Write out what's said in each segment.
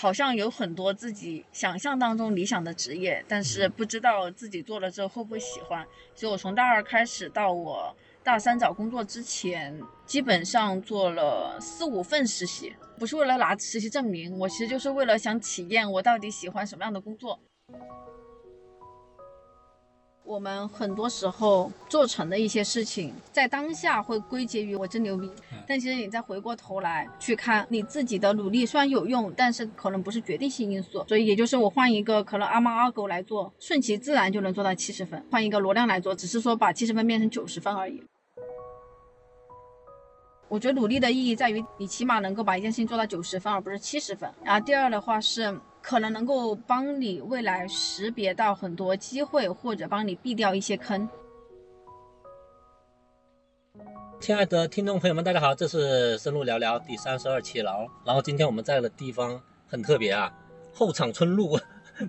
好像有很多自己想象当中理想的职业，但是不知道自己做了之后会不会喜欢。所以我从大二开始到我大三找工作之前，基本上做了四五份实习，不是为了拿实习证明，我其实就是为了想体验我到底喜欢什么样的工作。我们很多时候做成的一些事情，在当下会归结于我真牛逼，但其实你再回过头来去看，你自己的努力虽然有用，但是可能不是决定性因素。所以也就是我换一个可能阿猫阿狗来做，顺其自然就能做到七十分；换一个罗亮来做，只是说把七十分变成九十分而已。我觉得努力的意义在于，你起码能够把一件事情做到九十分，而不是七十分。然后第二的话是。可能能够帮你未来识别到很多机会，或者帮你避掉一些坑。亲爱的听众朋友们，大家好，这是深入聊聊第三十二期了。然后今天我们在的地方很特别啊，后场村路。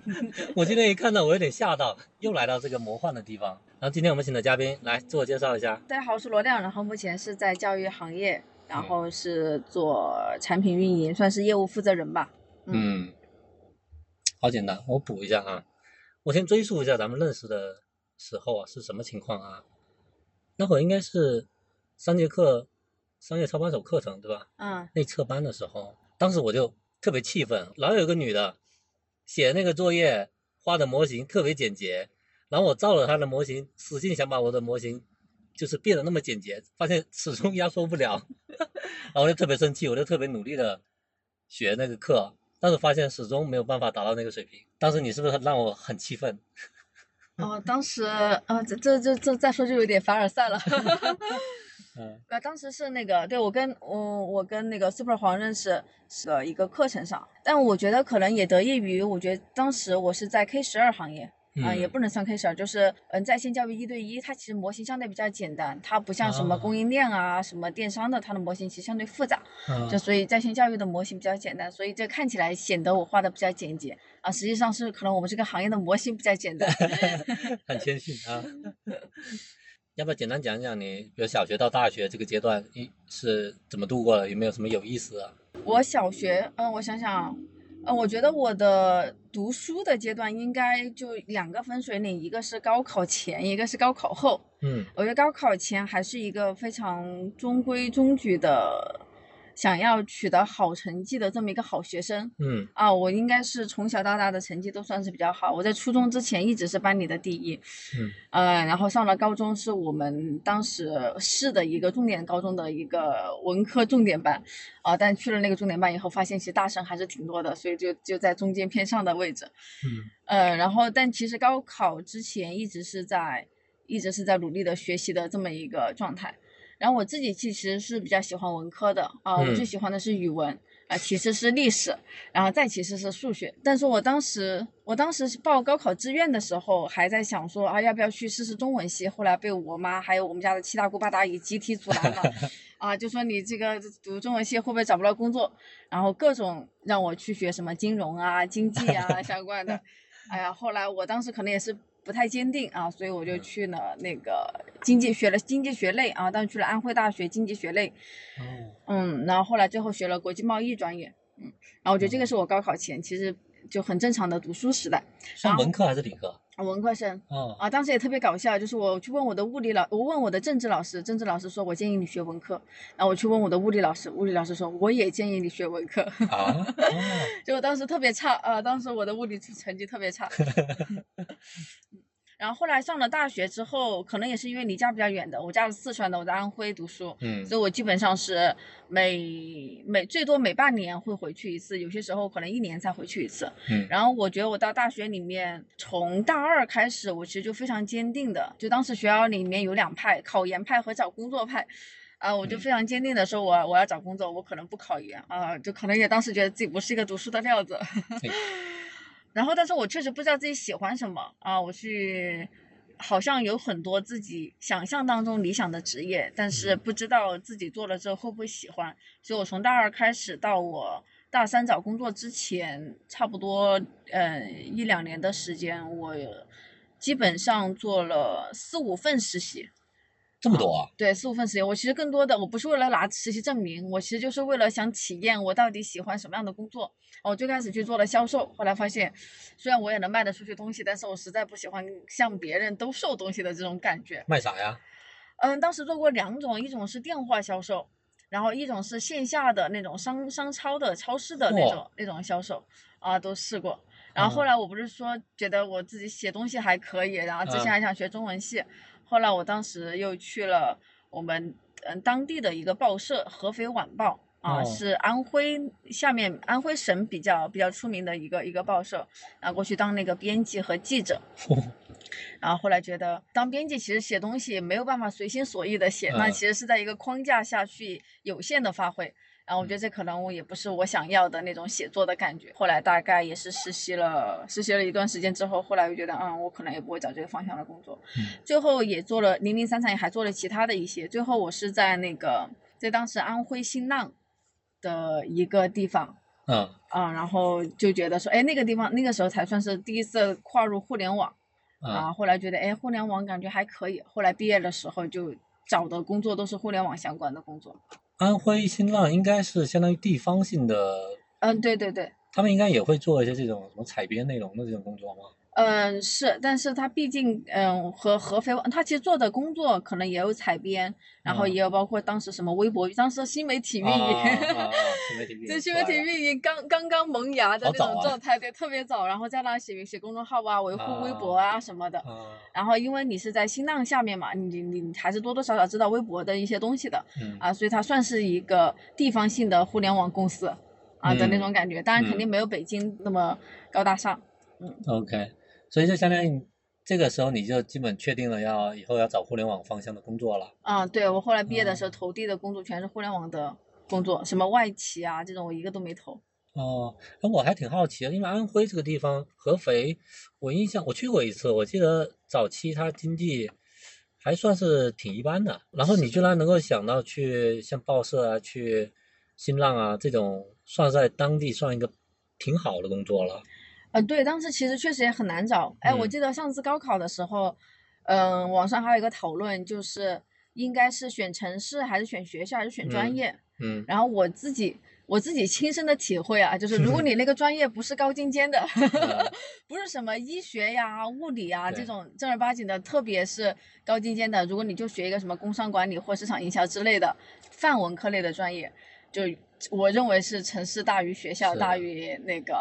我今天一看到，我有点吓到，又来到这个魔幻的地方。然后今天我们请的嘉宾来自我介绍一下。大家好，我是罗亮，然后目前是在教育行业，然后是做产品运营，算是业务负责人吧。嗯。好简单，我补一下啊，我先追溯一下咱们认识的时候啊是什么情况啊？那会儿应该是三节课商业操盘手课程对吧？嗯。内测班的时候，当时我就特别气愤，老有个女的写那个作业画的模型特别简洁，然后我照了她的模型，使劲想把我的模型就是变得那么简洁，发现始终压缩不了，然后我就特别生气，我就特别努力的学那个课。但是发现始终没有办法达到那个水平，当时你是不是让我很气愤？哦，当时呃，这这这这再说就有点凡尔赛了。嗯，呃，当时是那个，对我跟我我跟那个 Super 黄认识是一个课程上，但我觉得可能也得益于，我觉得当时我是在 K 十二行业。啊，也不能算 K 十二，就是嗯，在线教育一对一，它其实模型相对比较简单，它不像什么供应链啊、什么电商的，它的模型其实相对复杂，就所以在线教育的模型比较简单，所以这看起来显得我画的比较简洁啊，实际上是可能我们这个行业的模型比较简单。很谦逊啊，要不要简单讲讲你，比如小学到大学这个阶段一是怎么度过的？有没有什么有意思啊？我小学，嗯，我想想。呃，我觉得我的读书的阶段应该就两个分水岭，一个是高考前，一个是高考后。嗯，我觉得高考前还是一个非常中规中矩的。想要取得好成绩的这么一个好学生，嗯啊，我应该是从小到大的成绩都算是比较好。我在初中之前一直是班里的第一，嗯呃，然后上了高中是我们当时市的一个重点高中的一个文科重点班，啊，但去了那个重点班以后，发现其实大神还是挺多的，所以就就在中间偏上的位置，嗯呃，然后但其实高考之前一直是在一直是在努力的学习的这么一个状态。然后我自己其实是比较喜欢文科的啊，我最喜欢的是语文啊，其次是历史，然后再其次是数学。但是我当时我当时报高考志愿的时候，还在想说啊，要不要去试试中文系？后来被我妈还有我们家的七大姑八大姨集体阻拦了，啊，就说你这个读中文系会不会找不到工作？然后各种让我去学什么金融啊、经济啊相关的。哎呀，后来我当时可能也是。不太坚定啊，所以我就去了那个经济学了经济学类啊，当时去了安徽大学经济学类，哦，嗯，然后后来最后学了国际贸易专业，嗯，然后我觉得这个是我高考前其实就很正常的读书时代。上文科还是理科？文科生。哦。啊，当时也特别搞笑，就是我去问我的物理老，我问我的政治老师，政治老师说我建议你学文科，然后我去问我的物理老师，物理老师说我也建议你学文科。啊。就当时特别差啊，当时我的物理成绩特别差。然后后来上了大学之后，可能也是因为离家比较远的，我家是四川的，我在安徽读书，嗯，所以我基本上是每每最多每半年会回去一次，有些时候可能一年才回去一次，嗯。然后我觉得我到大学里面，从大二开始，我其实就非常坚定的，就当时学校里面有两派，考研派和找工作派，啊，我就非常坚定的说，我我要找工作，我可能不考研啊，就可能也当时觉得自己不是一个读书的料子。然后，但是我确实不知道自己喜欢什么啊！我去，好像有很多自己想象当中理想的职业，但是不知道自己做了之后会不会喜欢。所以我从大二开始到我大三找工作之前，差不多呃一两年的时间，我基本上做了四五份实习。这么多啊？对，四五份实习。我其实更多的我不是为了拿实习证明，我其实就是为了想体验我到底喜欢什么样的工作。我最开始去做了销售，后来发现虽然我也能卖得出去东西，但是我实在不喜欢向别人兜售东西的这种感觉。卖啥呀？嗯，当时做过两种，一种是电话销售，然后一种是线下的那种商商超的超市的那种那种销售啊，都试过。然后后来我不是说觉得我自己写东西还可以，然后之前还想学中文系。后来我当时又去了我们嗯当地的一个报社《合肥晚报》啊，是安徽下面安徽省比较比较出名的一个一个报社，然后过去当那个编辑和记者。然后后来觉得当编辑其实写东西没有办法随心所欲的写，那其实是在一个框架下去有限的发挥。然后我觉得这可能我也不是我想要的那种写作的感觉。后来大概也是实习了，实习了一段时间之后，后来又觉得，嗯，我可能也不会找这个方向的工作。最后也做了零零散散，也还做了其他的一些。最后我是在那个在当时安徽新浪的一个地方，嗯啊，然后就觉得说，哎，那个地方那个时候才算是第一次跨入互联网，啊，后来觉得，哎，互联网感觉还可以。后来毕业的时候就找的工作都是互联网相关的工作。安徽新浪应该是相当于地方性的，嗯，对对对，他们应该也会做一些这种什么采编内容的这种工作吗？嗯，是，但是他毕竟，嗯，和合肥，他其实做的工作可能也有采编，然后也有包括当时什么微博，当时新媒体运营，新媒体运营，对，新媒体运营刚刚刚萌芽的那种状态，对，特别早，然后在那写写公众号啊，维护微博啊什么的，然后因为你是在新浪下面嘛，你你还是多多少少知道微博的一些东西的，啊，所以它算是一个地方性的互联网公司啊的那种感觉，当然肯定没有北京那么高大上，嗯，OK。所以就相当于这个时候你就基本确定了要以后要找互联网方向的工作了。啊，对我后来毕业的时候投递的工作全是互联网的工作，什么外企啊这种我一个都没投。哦，那我还挺好奇的，因为安徽这个地方，合肥，我印象我去过一次，我记得早期它经济还算是挺一般的。然后你居然能够想到去像报社啊、去新浪啊这种，算在当地算一个挺好的工作了。呃，对，当时其实确实也很难找。哎，我记得上次高考的时候，嗯，网上还有一个讨论，就是应该是选城市还是选学校还是选专业。嗯。然后我自己我自己亲身的体会啊，就是如果 你那个专业不是高精尖的，不是什么医学呀、物理呀这种正儿八经的，特别是高精尖的，如果你就学一个什么工商管理或市场营销之类的泛文科类的专业，就。我认为是城市大于学校大于那个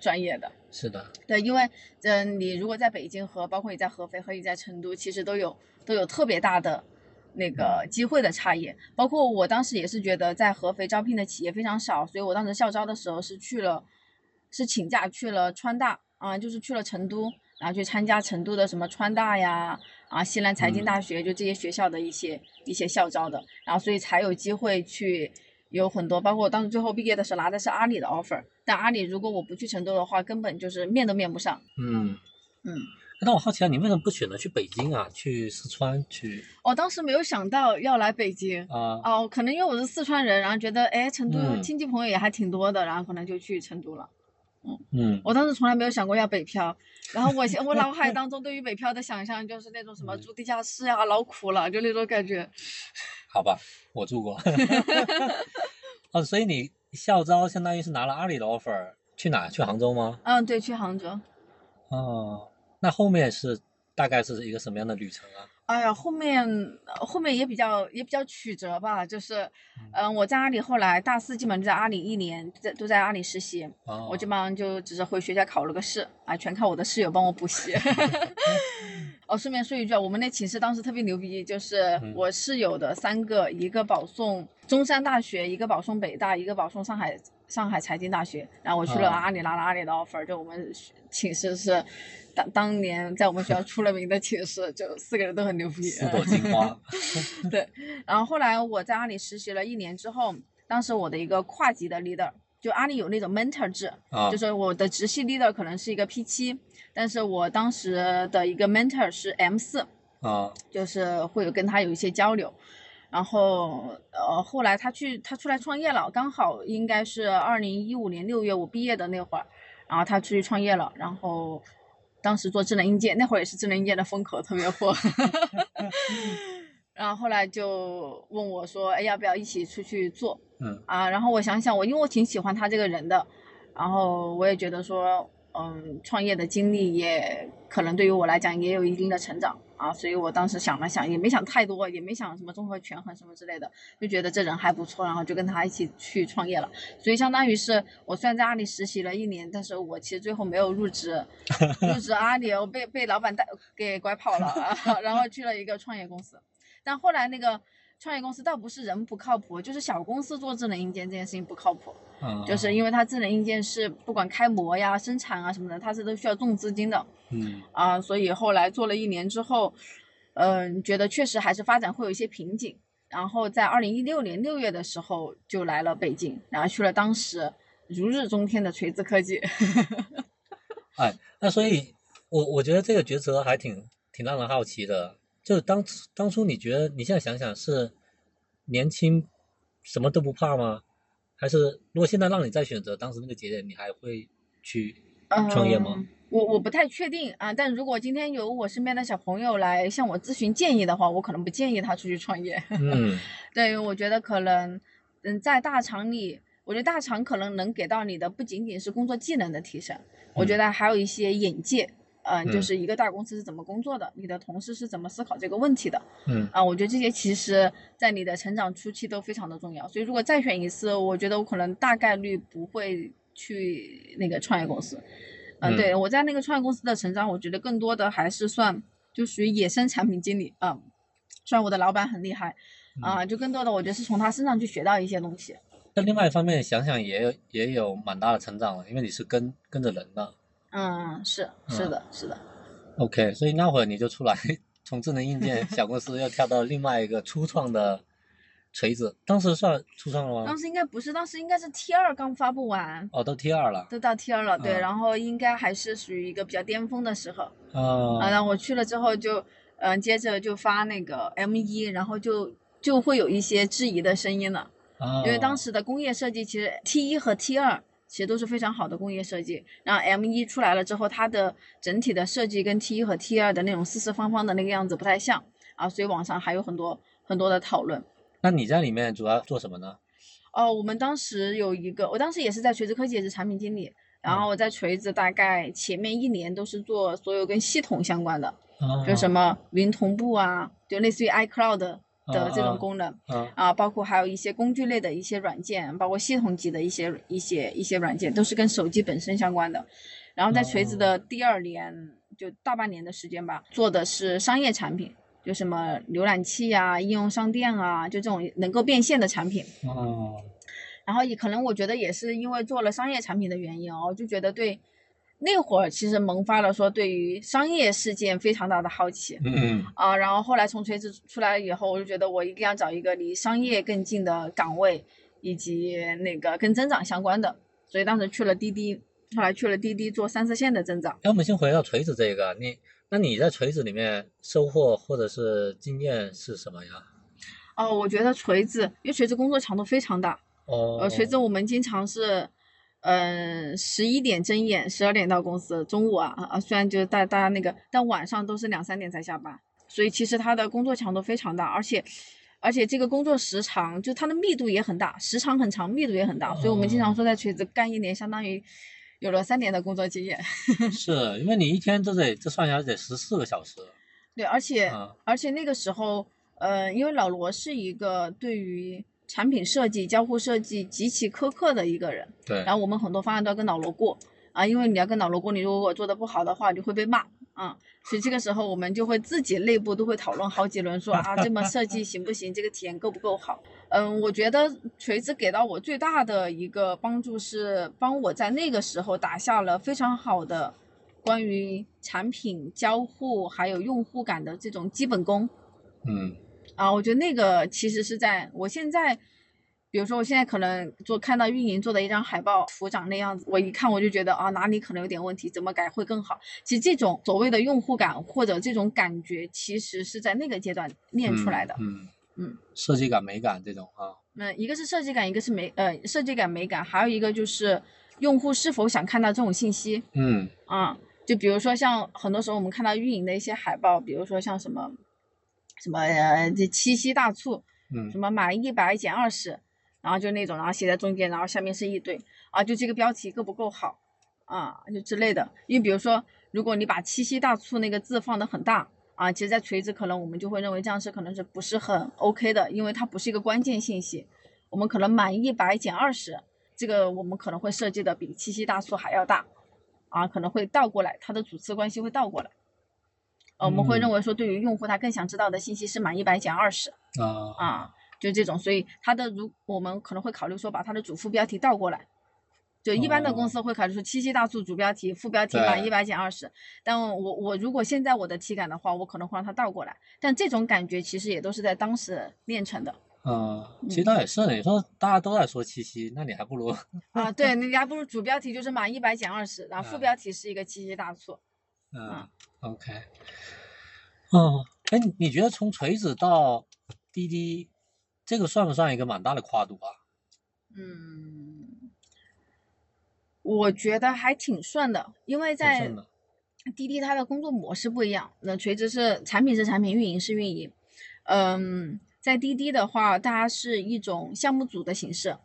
专业的。是的。对，因为嗯，你如果在北京和包括你在合肥和你在成都，其实都有都有特别大的那个机会的差异。包括我当时也是觉得在合肥招聘的企业非常少，所以我当时校招的时候是去了，是请假去了川大啊，就是去了成都，然后去参加成都的什么川大呀啊西南财经大学，就这些学校的一些一些校招的，然后所以才有机会去。有很多，包括我当时最后毕业的时候拿的是阿里的 offer，但阿里如果我不去成都的话，根本就是面都面不上。嗯嗯，那我好奇啊，你为什么不选择去北京啊？去四川去？我当时没有想到要来北京啊。哦，可能因为我是四川人，然后觉得哎，成都亲戚朋友也还挺多的，然后可能就去成都了。嗯嗯，我当时从来没有想过要北漂，然后我我脑海当中对于北漂的想象就是那种什么住地下室呀，老苦了，就那种感觉。好吧，我住过。哦，所以你校招相当于是拿了阿里的 offer，去哪？去杭州吗？嗯，对，去杭州。哦，那后面是大概是一个什么样的旅程啊？哎呀，后面后面也比较也比较曲折吧，就是，嗯，我在阿里后来大四基本就在阿里一年，在都在阿里实习，我基本上就只是回学校考了个试，啊，全靠我的室友帮我补习。哦，顺便说一句啊，我们那寝室当时特别牛逼，就是我室友的三个，一个保送中山大学，一个保送北大，一个保送上海上海财经大学，然后我去了阿里拿了阿里的 offer，就我们寝室是。当当年在我们学校出了名的寝室，就四个人都很牛逼，四朵金花。对，然后后来我在阿里实习了一年之后，当时我的一个跨级的 leader，就阿里有那种 mentor 制，就是我的直系 leader 可能是一个 P 七，但是我当时的一个 mentor 是 M 四，啊，就是会有跟他有一些交流，然后呃后来他去他出来创业了，刚好应该是二零一五年六月我毕业的那会儿，然后他出去创业了，然后。当时做智能硬件，那会儿也是智能硬件的风口特别火，然后后来就问我说，哎，要不要一起出去做？嗯啊，然后我想想，我因为我挺喜欢他这个人的，然后我也觉得说，嗯，创业的经历也可能对于我来讲也有一定的成长啊，所以我当时想了想，也没想太多，也没想什么综合权衡什么之类的，就觉得这人还不错，然后就跟他一起去创业了。所以相当于是我虽然在阿里实习了一年，但是我其实最后没有入职，入职阿里，我被被老板带给拐跑了，啊 然后去了一个创业公司，但后来那个。创业公司倒不是人不靠谱，就是小公司做智能硬件这件事情不靠谱，嗯，就是因为它智能硬件是不管开模呀、生产啊什么的，它是都需要重资金的嗯。啊，所以后来做了一年之后，嗯、觉得确实还是发展会有一些瓶颈，然后在二零一六年六月的时候就来了北京，然后去了当时如日中天的锤子科技，哎，那所以，我我觉得这个抉择还挺挺让人好奇的。就是当初当初你觉得你现在想想是年轻什么都不怕吗？还是如果现在让你再选择当时那个节点，你还会去创业吗？嗯我我不太确定啊，但如果今天有我身边的小朋友来向我咨询建议的话，我可能不建议他出去创业。嗯 对，我觉得可能，嗯，在大厂里，我觉得大厂可能能给到你的不仅仅是工作技能的提升，我觉嗯得还有一些眼界。嗯、就嗯是一个大公司是怎么工作的，你的同事是怎么思考这个问题的嗯啊？我觉得这些其实在你的成长初期都非常的重要。所以如果再选一次，我觉得我可能大概率不会去那个创业公司。嗯、嗯对我在那个创业公司的成长，我觉得更多的还是算就属于野生产品经理啊。虽然我的老板很厉害啊，就更多的我觉得是从他身上去学到一些东西。那另外一方面想想也有也有蛮大的成长了，因为你是跟跟着人的。嗯，是是的，是的。OK，所以那会儿你就出来从智能硬件小公司又跳到另外一个初创的锤子，当时算初创了吗当？时应该不是，当时应该是 T 二刚发布完，哦，都 T 二了。都到 T 二了，对，嗯然后应该还是属于一个比较巅峰的时候啊。啊然后我去了之后就，嗯、接着就发那个 M 一，然后就就会有一些质疑的声音了。啊，因为当时的工业设计其实 T 一和 T 二其实都是非常好的工业设计，然后 M 一出来了之后，它的整体的设计跟 T 一和 T 二的那种四四方方的那个样子不太像啊，所以网上还有很多很多的讨论。那你在里面主要做什么呢？哦，我们当时有一个，我当时也是在锤子科技也是产品经理，然后我在锤子大概前面一年都是做所有跟系统相关的，啊就什么云同步啊，就类似于 iCloud 的这种功能。啊啊，包括还有一些工具类的一些软件，包括系统级的一些一些一些软件，都是跟手机本身相关的。然后在锤子的第二年，就大半年的时间吧，做的是商业产品，就什么浏览器啊、应用商店啊，就这种能够变现的产品。哦然后也可能我觉得也是因为做了商业产品的原因哦，就觉得对那会儿其实萌发了说对于商业事件非常大的好奇。嗯啊，然后后来从锤子出来以后，我就觉得我一定要找一个离商业更近的岗位，以及那个跟增长相关的，所以当时去了滴滴，后来去了滴滴做三四线的增长。哎，我们先回到锤子这个，你那你在锤子里面收获或者是经验是什么呀？哦，我觉得锤子，因为锤子工作强度非常大，哦，呃，锤子我们经常是，嗯、十一点睁眼，十二点到公司，中午啊啊，虽然就是大大家那个，但晚上都是两三点才下班，所以其实他的工作强度非常大，而且而且这个工作时长就它的密度也很大，时长很长，密度也很大，所以我们经常说在锤子干一年，相当于有了三年的工作经验。是因为你一天都得这算下来得十四个小时。对，而且、啊而且那个时候，呃，因为老罗是一个对于产品设计、交互设计极其苛刻的一个人，对，然后我们很多方案都要跟老罗过。啊，因为你要跟老罗过，你如果做的不好的话，你会被骂。啊，所以这个时候我们就会自己内部都会讨论好几轮，说啊这么设计行不行，这个体验够不够好？嗯，我觉得锤子给到我最大的一个帮助是帮我在那个时候打下了非常好的关于产品交互还有用户感的这种基本功。嗯啊，我觉得那个其实是在我现在，比如说我现在可能做看到运营做的一张海报，图长那样子，我一看我就觉得啊哪里可能有点问题，怎么改会更好。其实这种所谓的用户感或者这种感觉，其实是在那个阶段练出来的。嗯嗯设计感、美感这种啊，嗯，一个是设计感，一个是美呃设计感美感，还有一个就是用户是否想看到这种信息嗯啊。就比如说像很多时候我们看到运营的一些海报，比如说像什么什么呃这七夕大促，嗯什么满一百减二十，然后就那种，然后写在中间，然后下面是一堆啊，就这个标题够不够好啊，就之类的。因为比如说，如果你把七夕大促那个字放的很大啊，其实在垂直可能我们就会认为这样是可能是不是很 OK 的，因为它不是一个关键信息。我们可能满一百减二十，这个我们可能会设计的比七夕大促还要大啊，可能会倒过来，它的主次关系会倒过来。呃，我们会认嗯为说，对于用户他更想知道的信息是满一百减二十。啊。啊，就这种，所以它的如我们可能会考虑说把它的主副标题倒过来，就一般的公司会考虑说七夕大促主标题、副标题满对。一百减二十，但我我如果现在我的体感的话，我可能会让它倒过来，但这种感觉其实也都是在当时练成的嗯，其实倒也是，你说大家都在说七夕，那你还不如啊。对，你还不如主标题就是满一百减二十，然后副啊。标题是一个七夕大促。嗯，OK，哦，哎，你觉得从锤子到滴滴，这个算不算一个蛮大的跨度啊？嗯，我觉得还挺顺的，因为在滴滴它的工作模式不一样，那垂直是产品是产品，运营是运营。嗯，在滴滴的话，它是一种项目组的形式，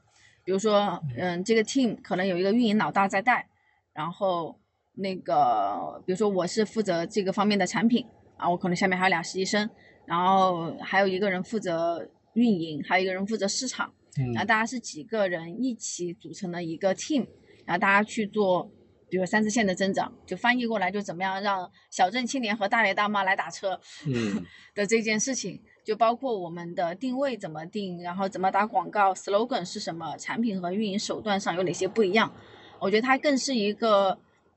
比如说，嗯，这个 team 可能有一个运营老大在带，然后那个，比如说我是负责这个方面的产品啊，我可能下面还有俩实习生，然后还有一个人负责运营，还有一个人负责市场。然后嗯大家是几个人一起组成了一个 team，然后大家去做，比如三四线的增长，就翻译过来就怎么样让小镇青年和大爷大妈来打车嗯 的这件事情，就包括我们的定位怎么定，然后怎么打广告，slogan 是什么，产品和运营手段上有哪些不一样，我觉得它更是一个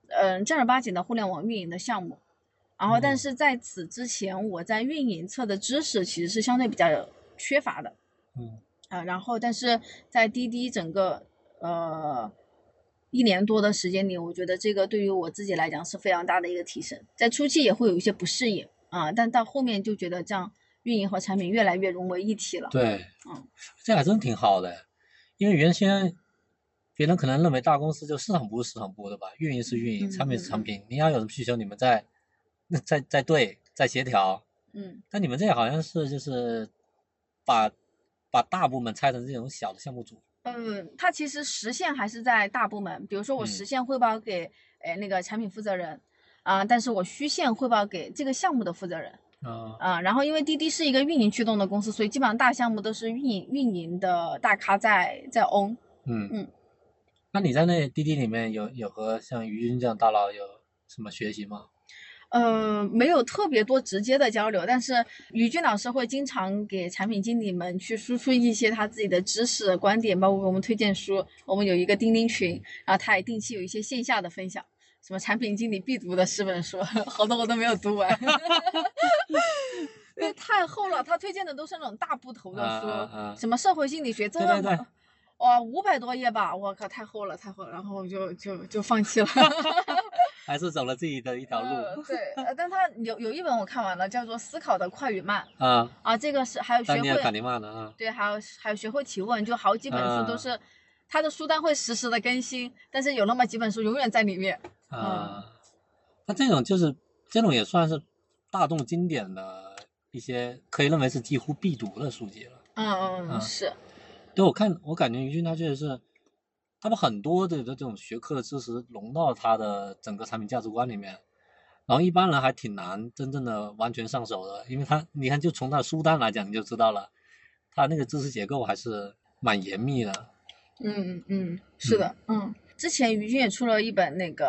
嗯正儿八经的互联网运营的项目。然后，但嗯是在此之前，我在运营侧的知识其实是相对比较缺乏的。嗯啊，然后但是在滴滴整个呃一年多的时间里，我觉得这个对于我自己来讲是非常大的一个提升。在初期也会有一些不适应啊，但到后面就觉得这样运营和产品越来越融为一体了。对，嗯，这还真挺好的，因为原先别人可能认为大公司就市场部是市场部的吧，运营是运营，产品是产品，你要有什么需求，你们在在在对在协调，嗯。但你们这好像是就是把把大部门拆成这种小的项目组，嗯，它其实实现还是在大部门，比如说我嗯。实现汇报给呃那个产品负责人啊，但是我虚线汇报给这个项目的负责人。啊。啊，然后因为滴滴是一个运营驱动的公司，所以基本上大项目都是运营运营的大咖在在 own。嗯。嗯，那你在那滴滴里面有有和像于军这样大佬有什么学习吗？呃，没有特别多直接的交流，但是于军老师会经常给产品经理们去输出一些他自己的知识观点，包括给我们推荐书。我们有一个钉钉群，然后他也定期有一些线下的分享，什么产品经理必读的十本书，好多我都没有读完，因为太厚了。他推荐的都是那种大部头的书，啊啊啊什么社会心理学这么。对对对哇，五百多页吧，我靠，太厚了，太厚了，然后就就就放弃了。还是走了自己的一条路呃对，呃，但他有有一本我看完了，叫做《思考的快与慢》啊？啊，这个是还有学丹尼尔·卡会尼曼的啊，对，还有还有学会提问，就好几本书都啊是他的书单会实时的更新，但是有那么几本书永远在里面。啊，那这种就是这种也算是大众经典的一些，可以认为是几乎必读的书籍了。嗯嗯，是，对我看，我感觉于军他确实是，他把很多的这种学科的知识融到他的整个产品价值观里面，然后一般人还挺难真正的完全上手的，因为他你看就从他的书单来讲你就知道了，他那个知识结构还是蛮严密的。嗯嗯嗯，是的，嗯。之前于军也出了一本那个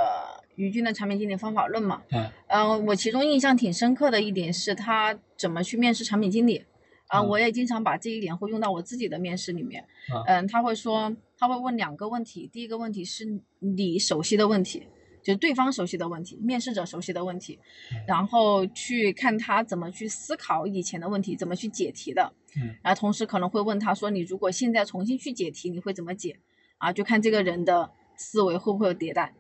于军的产品经理方法论嘛，嗯嗯，我其中印象挺深刻的一点是他怎么去面试产品经理，啊，嗯我也经常把这一点会用到我自己的面试里面。啊嗯，他会说，他会问两个问题，第一个问题是你熟悉的问题，就是对方熟悉的问题，面试者熟悉的问题，然后去看他怎么去思考以前的问题，怎么去解题的。嗯然后同时可能会问他说，你如果现在重新去解题，你会怎么解？啊，就看这个人的思维会不会有迭代。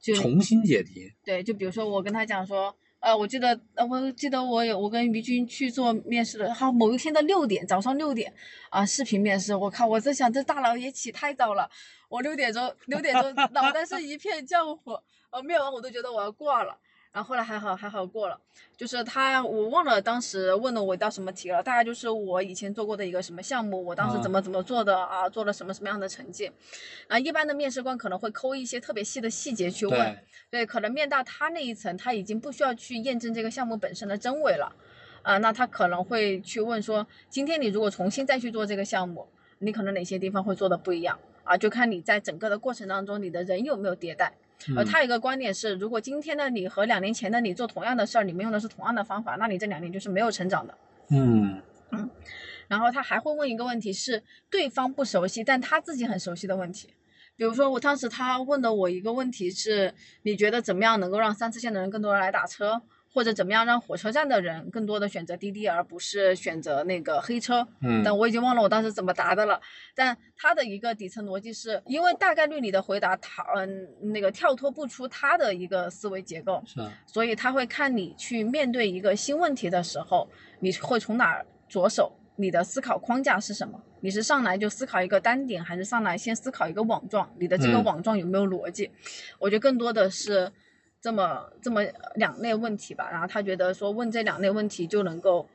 就重新解题，对，就比如说我跟他讲说，呃，我记得，呃，我记得我有我跟于军去做面试的，好，某一天的六点，早上六点，啊、视频面试，我靠，我在想这大佬也起太早了，我六点钟六点钟脑袋是一片浆糊，呃，面完我都觉得我要挂了，然后后来还好还好过了，就是他我忘了当时问了我一道什么题了，大概就是我以前做过的一个什么项目，我当时怎么怎么做的啊，做了什么什么样的成绩，啊，一般的面试官可能会抠一些特别细的细节去问，对，对，可能面到他那一层，他已经不需要去验证这个项目本身的真伪了，啊，那他可能会去问说，今天你如果重新再去做这个项目，你可能哪些地方会做的不一样啊？就看你在整个的过程当中，你的人有没有迭代。呃，嗯他有一个观点是，如果今天的你和两年前的你做同样的事儿，你们用的是同样的方法，那你这两年就是没有成长的。嗯然后他还会问一个问题是对方不熟悉，但他自己很熟悉的问题。比如说，我当时他问的我一个问题是，你觉得怎么样能够让三四线的人更多人来打车，或者怎么样让火车站的人更多的选择滴滴，而不是选择那个黑车？嗯，但我已经忘了我当时怎么答的了。但他的一个底层逻辑是，因为大概率你的回答他嗯那个跳脱不出他的一个思维结构，是啊所以他会看你去面对一个新问题的时候，你会从哪儿着手，你的思考框架是什么？你是上来就思考一个单点，还是上来先思考一个网状？你的这个嗯网状有没有逻辑？我觉得更多的是这么这么两类问题吧。然后他觉得说问这两类问题就能够。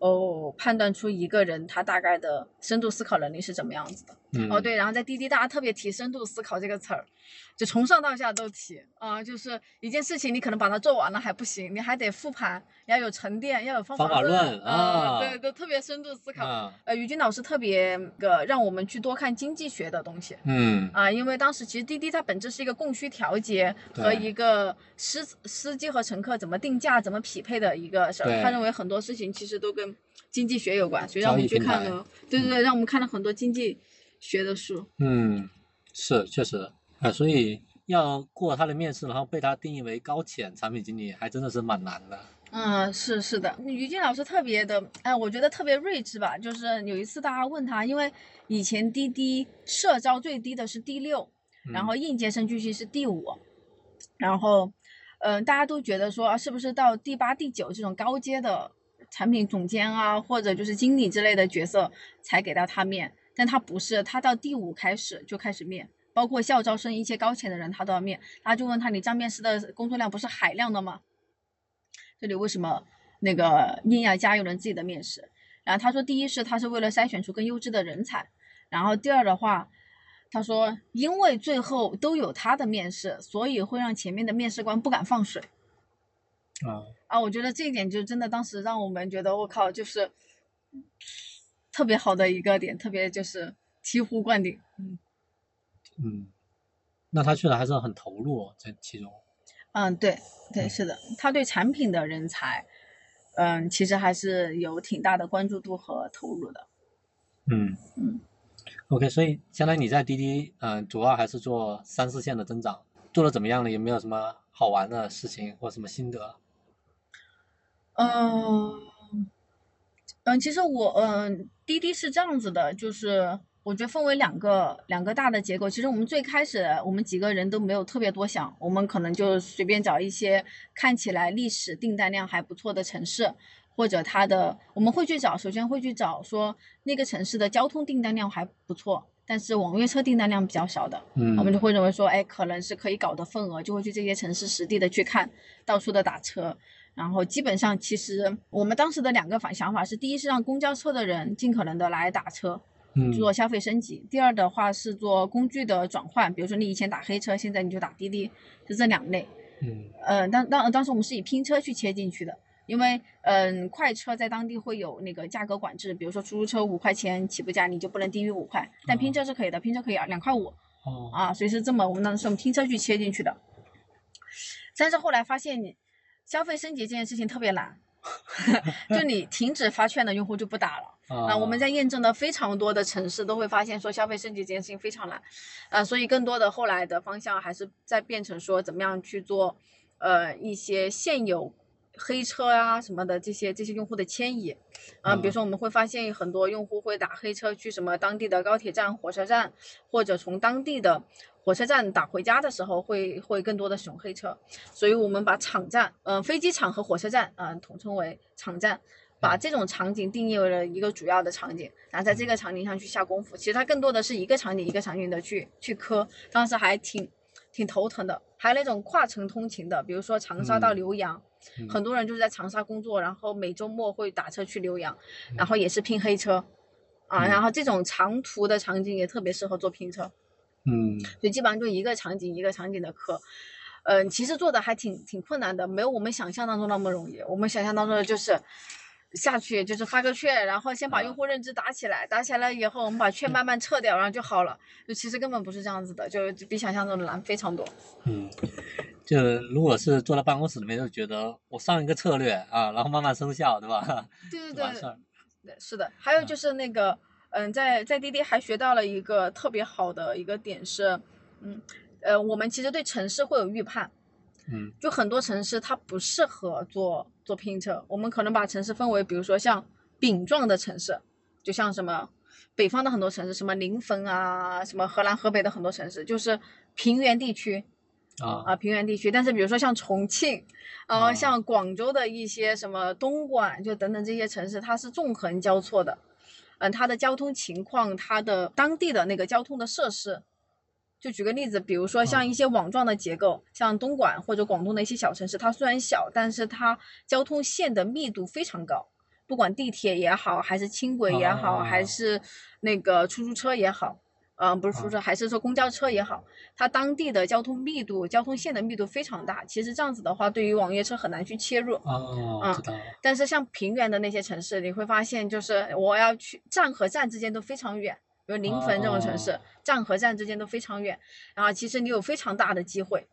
哦，判断出一个人他大概的深度思考能力是怎么样子的。嗯哦，对，然后在滴滴大家特别提深度思考这个词儿，就从上到下都提啊、就是一件事情你可能把它做完了还不行，你还得复盘，你要有沉淀，要有方方法论论啊对，都特别深度思考。啊呃，于军老师特别个让我们去多看经济学的东西。嗯啊，因为当时其实滴滴它本质是一个供需调节和一个司司机和乘客怎么定价、怎么匹配的一个事儿。他认为很多事情其实都跟经济学有关，所以让我们去看了，对对对，让我们看了很多经济学的书。嗯，是确实啊，所以要过他的面试，然后被他定义为高潜产品经理，还真的是蛮难的。嗯，是是的，于静老师特别的，哎，我觉得特别睿智吧。就是有一次大家问他，因为以前滴滴社招最低的是第六，然后应届生继续是第五，然后，嗯、大家都觉得说，啊是不是到第八、第九这种高阶的产品总监啊，或者就是经理之类的角色才给到他面？但他不是，他到第五开始就开始面，包括校招生一些高潜的人他都要面。他就问他，你这样面试的工作量不是海量的吗？这里为什么那个硬要加一轮自己的面试？然后他说，第一是他是为了筛选出更优质的人才，然后第二的话，他说因为最后都有他的面试，所以会让前面的面试官不敢放水啊，啊。我觉得这一点就真的当时让我们觉得我靠，就是特别好的一个点，特别就是醍醐灌顶。嗯嗯，那他确实还是很投入哦在其中。嗯，对对，是的，他对产品的人才，嗯，其实还是有挺大的关注度和投入的。嗯嗯，OK，所以相当于你在滴滴，嗯、主要还是做三四线的增长，做的怎么样了？有没有什么好玩的事情或什么心得？嗯嗯，其实我嗯，滴滴是这样子的，就是我觉得分为两个两个大的结构。其实我们最开始我们几个人都没有特别多想，我们可能就随便找一些看起来历史订单量还不错的城市，或者它的我们会去找，首先会去找说那个城市的交通订单量还不错，但是网约车订单量比较少的，嗯，我们就会认为说，哎，可能是可以搞的份额，就会去这些城市实地的去看，到处的打车。然后基本上，其实我们当时的两个反想法是：第一是让公交车的人尽可能的来打车，嗯做消费升级；第二的话是做工具的转换，比如说你以前打黑车，现在你就打滴滴，就这两类。嗯呃，当当当时我们是以拼车去切进去的，因为嗯、快车在当地会有那个价格管制，比如说出租车五块钱起步价，你就不能低于五块，但拼车是可以的，拼车可以两块五。哦啊，所以是这么，我们当时是用拼车去切进去的。但是后来发现，你消费升级这件事情特别难，就你停止发券的用户就不打了。啊，我们在验证的非常多的城市都会发现说消费升级这件事情非常难，呃，所以更多的后来的方向还是在变成说怎么样去做，呃，一些现有黑车啊什么的这些这些用户的迁移，啊、比如说我们会发现很多用户会打黑车去什么当地的高铁站、火车站，或者从当地的火车站打回家的时候会会更多的使用黑车，所以我们把场站，呃，飞机场和火车站，嗯、统称为场站。把这种场景定义为了一个主要的场景，然后在这个场景上去下功夫。其实它更多的是一个场景一个场景的去去磕，当时还挺挺头疼的。还有那种跨城通勤的，比如说长沙到嗯。浏阳，嗯。很多人就是在长沙工作，然后每周末会打车去浏阳，嗯。然后也是拼黑车，啊，嗯。然后这种长途的场景也特别适合做拼车，嗯所以基本上就一个场景一个场景的课。嗯，其实做的还挺挺困难的，没有我们想象当中那么容易。我们想象当中的就是下去就是发个券，然后先把用啊户认知打起来，打起来以后我们把券慢慢撤掉，然后就好了。就其实根本不是这样子的，就就比想象中的难非常多。嗯，就如果是坐在办公室里面，就觉得我上一个策略啊，然后慢慢生效，对吧？对对 对是的。还有嗯就是那个，嗯，在在滴滴还学到了一个特别好的一个点是，嗯，呃，我们其实对城市会有预判。嗯就很多城市它不适合做做拼车，我们可能把城市分为，比如说像饼状的城市，就像什么北方的很多城市，什么临汾啊，什么河南、河北的很多城市，就是平原地区啊啊，平原地区。但是比如说像重庆，呃，啊像广州的一些什么东莞，就等等这些城市，它是纵横交错的，嗯，它的交通情况，它的当地的那个交通的设施。就举个例子，比如说像嗯。一些网状的结构，像东莞或者广东的一些小城市，它虽然小，但是它交通线的密度非常高，不管地铁也好，还是轻轨也好，还哦。是那个出租车也好，嗯、不是出租车，还是说公交车也好，它当地的交通密度、交通线的密度非常大。其实这样子的话，对于网约车很难去切入。哦，嗯。但是像平原的那些城市，你会发现，就是我要去站和站之间都非常远，比如临汾这种城市，哦站和站之间都非常远，然后其实你有非常大的机会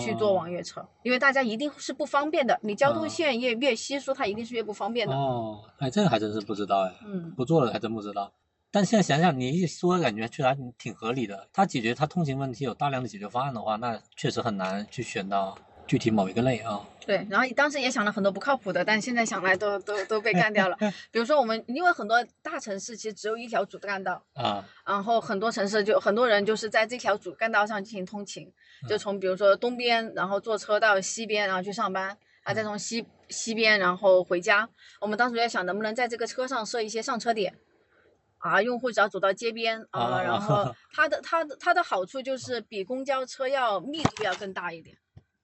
去做哦网约车，因为大家一定是不方便的，你交通哦线越越稀疏，它一定是越不方便的。哦，哎，这个还真是不知道哎，嗯，不做了还真不知道。但现在想想，你一说，感觉确实还挺合理的。它解决它通勤问题有大量的解决方案的话，那确实很难去选到具体某一个类啊。对，然后当时也想了很多不靠谱的，但现在想来都都都被干掉了。比如说我们，因为很多大城市其实只有一条主干道，啊，然后很多城市就很多人就是在这条主干道上进行通勤，就嗯从比如说东边，然后坐车到西边，然后去上班，啊，嗯再从西西边然后回家。我们当时在想，能不能在这个车上设一些上车点，啊，用户只要走到街边啊，然后啊它的它的它的好处就是比公交车要密度要更大一点。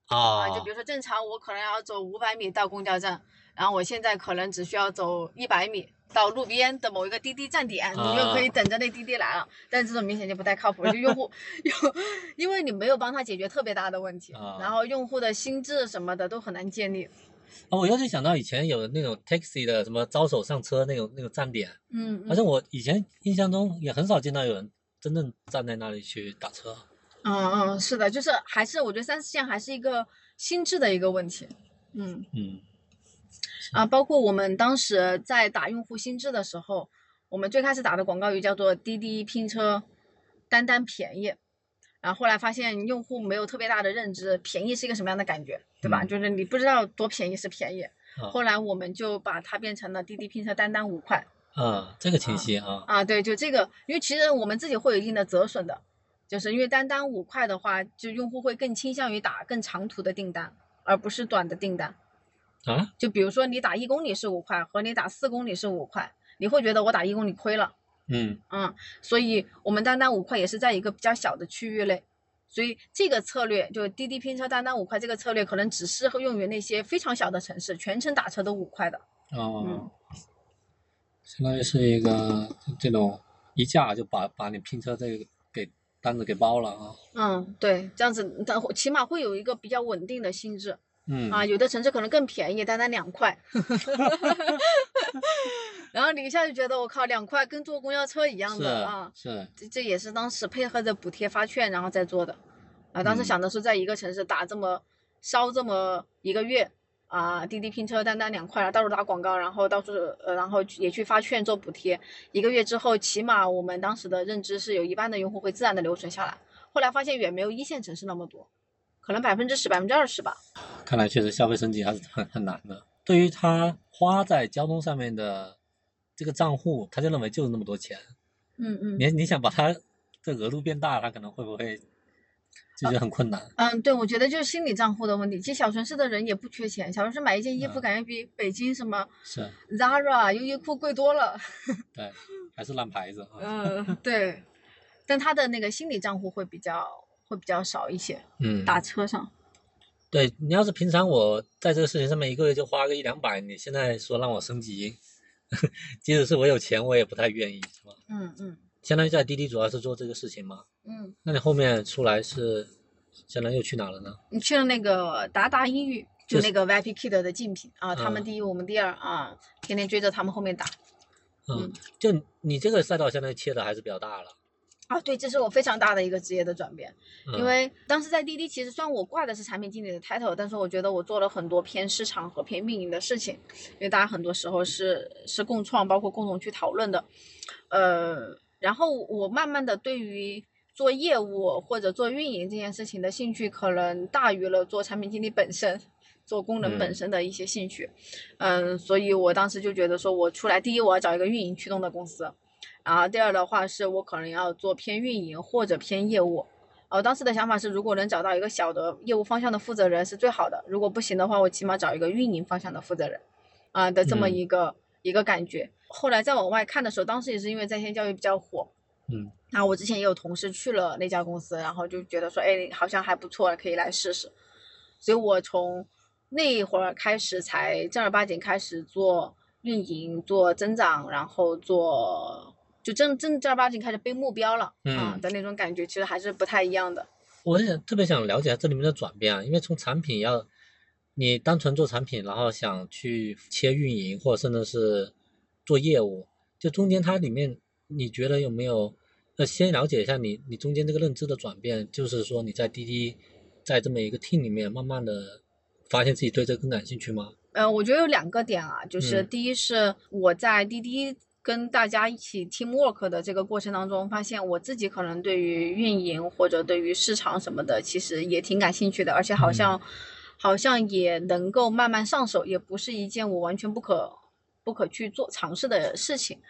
啊，就比如说正常我可能要走五百米到公交站，然后我现在可能只需要走一百米到路边的某一个滴滴站点，你就可以啊等着那滴滴来了。但是这种明显就不太靠谱，就用户用，因为你没有帮他解决特别大的问题，啊然后用户的心智什么的都很难建立。哦，我又是想到以前有那种 taxi 的什么招手上车那种那种站点，嗯，好像我以前印象中也很少见到有人真正站在那里去打车。嗯嗯，是的，就是还是我觉得三四线还是一个心智的一个问题。嗯。嗯啊，包括我们当时在打用户心智的时候，我们最开始打的广告语叫做“滴滴拼车，单单便宜”，然后后来发现用户没有特别大的认知，便宜是一个什么样的感觉，对吧？嗯就是你不知道多便宜是便宜。啊后来我们就把它变成了滴滴拼车单单五块啊，这个清晰啊。啊，对，就这个，因为其实我们自己会有一定的折损的，就是因为单单五块的话，就用户会更倾向于打更长途的订单，而不是短的订单。啊，就比如说你打一公里是五块，和你打四公里是五块，你会觉得我打一公里亏了，嗯。嗯，所以我们单单五块也是在一个比较小的区域内，所以这个策略就滴滴拼车单单五块这个策略可能只适合用于那些非常小的城市，全程打车都五块的，哦。嗯，相当于是一个这种一架就把把你拼车这个给单子给包了啊。嗯，对，这样子它会起码会有一个比较稳定的性质嗯。啊，有的城市可能更便宜，单单两块，然后你一下就觉得我靠，两块跟坐公交车一样的啊。是这这也是当时配合着补贴发券然后再做的，啊，当时嗯想的是在一个城市打这么烧这么一个月啊，滴滴拼车单单两块，到处打广告，然后到处呃，然后也去发券做补贴，一个月之后，起码我们当时的认知是有一半的用户会自然的留存下来，后来发现远没有一线城市那么多，可能百分之十、百分之二十吧。看来确实消费升级还是很很难的。对于他花在交通上面的这个账户，他就认为就是那么多钱。嗯嗯你你想把他这额度变大，他可能会不会就觉得很困难？嗯，对，我觉得就是心理账户的问题。其实小城市的人也不缺钱，小城市买一件衣服嗯感觉比北京什么是 Zara、优衣库贵多了。对，还是烂牌子啊。嗯，对，但他的那个心理账户会比较会比较少一些，嗯，打车上。对你要是平常我在这个事情上面一个月就花个一两百，你现在说让我升级，即使是我有钱，我也不太愿意，是吧？嗯嗯相当于在滴滴主要是做这个事情嘛，嗯，那你后面出来是相当于又去哪了呢？你去了那个达达英语，就就是那个 VIP Kid 的竞品啊，他们嗯第一，我们第二啊，天天追着他们后面打。嗯嗯，就你这个赛道相当于切的还是比较大了，啊，对，这是我非常大的一个职业的转变，嗯、因为当时在滴滴，其实虽然我挂的是产品经理的 title，但是我觉得我做了很多偏市场和偏运营的事情，因为大家很多时候是是共创，包括共同去讨论的，呃，然后我慢慢的对于做业务或者做运营这件事情的兴趣，可能大于了做产品经理本身。做功能本嗯。身的一些兴趣，嗯，所以我当时就觉得说，我出来第一我要找一个运营驱动的公司，然后第二的话是我可能要做偏运营或者偏业务。呃，当时的想法是，如果能找到一个小的业务方向的负责人是最好的，如果不行的话，我起码找一个运营方向的负责人，啊、的这么嗯一个、一个感觉。后来再往外看的时候，当时也是因为在线教育比较火，嗯然后我之前也有同事去了那家公司，然后就觉得说，哎，好像还不错，可以来试试。所以我从那会儿开始才正儿八经开始做运营、做增长，然后做就正正正儿八经开始背目标了啊嗯的那种感觉，其实还是不太一样的。我是想特别想了解下这里面的转变啊，因为从产品要你单纯做产品，然后想去切运营，或者甚至是做业务，就中间它里面你觉得有没有？呃，先了解一下你你中间这个认知的转变，就是说你在滴滴在这么一个 team 里面，慢慢的发现自己对这个更感兴趣吗？呃，我觉得有两个点啊，就是嗯第一是我在滴滴跟大家一起 team work 的这个过程当中，发现我自己可能对于运营或者对于市场什么的，其实也挺感兴趣的，而且好像、好像也能够慢慢上手，也不是一件我完全不可不可去做尝试的事情。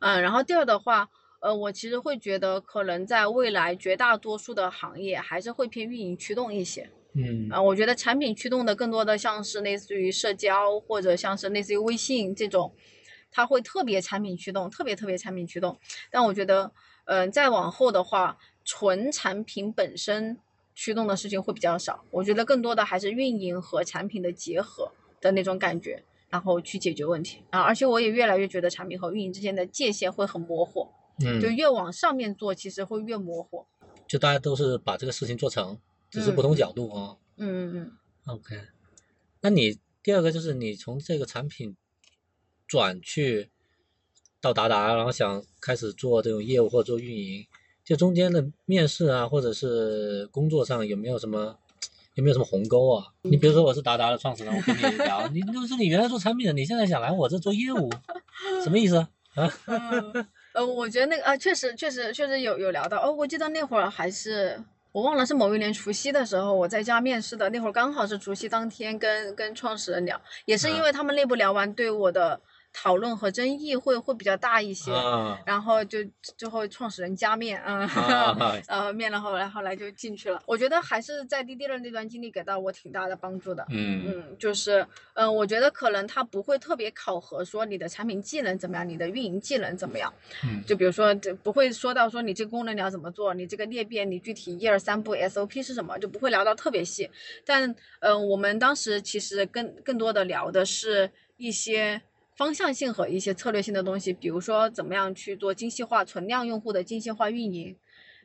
嗯，然后第二的话，呃，我其实会觉得可能在未来绝大多数的行业还是会偏运营驱动一些。嗯啊、我觉得产品驱动的更多的像是类似于社交，或者像是类似于微信这种，它会特别产品驱动，特别特别产品驱动。但我觉得，嗯、再往后的话，纯产品本身驱动的事情会比较少。我觉得更多的还是运营和产品的结合的那种感觉，然后去解决问题啊。而且我也越来越觉得产品和运营之间的界限会很模糊，嗯就嗯，越往上面做，其实会越模糊。就大家都是把这个事情做成，只是不同角度啊。嗯嗯嗯。OK，那你第二个就是你从这个产品转去到达达，然后想开始做这种业务或者做运营，就中间的面试啊，或者是工作上有没有什么有没有什么鸿沟啊？你比如说我是达达的创始人，我跟你聊，你就是你原来做产品的，你现在想来我这做业务，什么意思啊？啊？嗯，呃，我觉得那个啊，确实确实确实有有聊到哦，我记得那会儿还是我忘了是某一年除夕的时候，我在家面试的，那会儿刚好是除夕当天跟跟创始人聊，也是因啊为他们内部聊完对我的讨论和争议会会比较大一些，啊然后就最后创始人加面，嗯。啊！呃，面了后来后来就进去了。我觉得还是在滴滴的那段经历给到我挺大的帮助的。嗯嗯，就是，嗯、我觉得可能他不会特别考核说你的产品技能怎么样，你的运营技能怎么样。嗯就比如说，这不会说到说你这个功能你要怎么做，你这个裂变你具体一二三步 SOP 是什么，就不会聊到特别细。但，嗯、呃，我们当时其实更更多的聊的是一些方向性和一些策略性的东西，比如说怎么样去做精细化存量用户的精细化运营。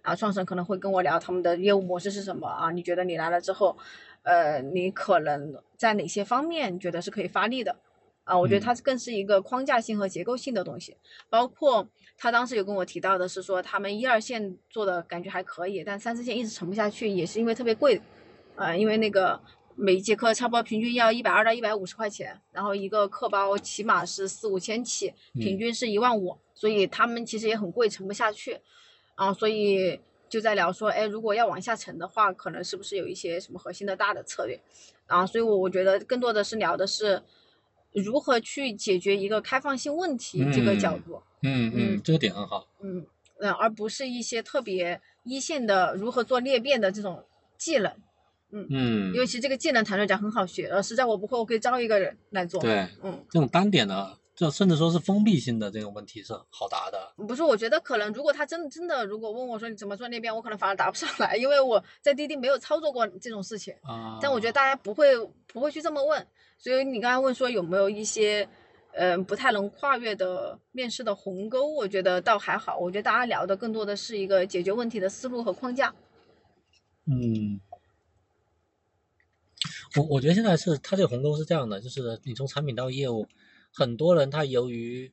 啊，创始人可能会跟我聊他们的业务模式是什么啊？你觉得你来了之后，呃，你可能在哪些方面觉得是可以发力的？啊，我觉得嗯它更是一个框架性和结构性的东西。包括他当时有跟我提到的是说，他们一二线做的感觉还可以，但三四线一直沉不下去，也是因为特别贵，呃，因为那个每一节课差不多平均要一百二到一百五十块钱，然后一个课包起码是四五千起，平嗯均是一万五，所以他们其实也很贵，沉不下去。啊，所以就在聊说，哎，如果要往下沉的话，可能是不是有一些什么核心的大的策略？啊，所以我我觉得更多的是聊的是如何去解决一个开放性问题这个角嗯度，嗯嗯，这个点很好。嗯嗯，而不是一些特别一线的如何做裂变的这种技能，嗯因，为其实这个技能坦率讲很好学，呃，实在我不会，我可以招一个人来做，对，嗯这种单点的就甚至说是封闭性的这种问题是好答的。不是，我觉得可能如果他真真的如果问我说你怎么做那边，我可能反而答不上来，因为我在滴滴没有操作过这种事情。啊，但我觉得大家不会不会去这么问，所以你刚才问说有没有一些，嗯、不太能跨越的面试的鸿沟，我觉得倒还好。我觉得大家聊的更多的是一个解决问题的思路和框架。嗯，我我觉得现在是它这个鸿沟是这样的，就是你从产品到业务，很多人他由于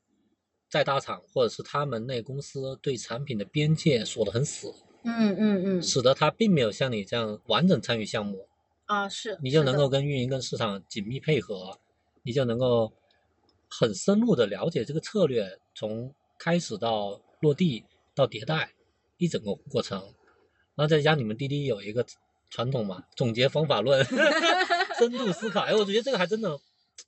在大厂或者是他们那公司对产品的边界锁得很死，嗯嗯嗯，使得他并没有像你这样完整参与项目，啊是，你就能够跟运营跟市场紧密配合，你就能够很深入的了解这个策略从开始到落地到迭代一整个过程。然后再加上你们滴滴有一个传统嘛，总结方法论，深度思考，哎，我觉得这个还真的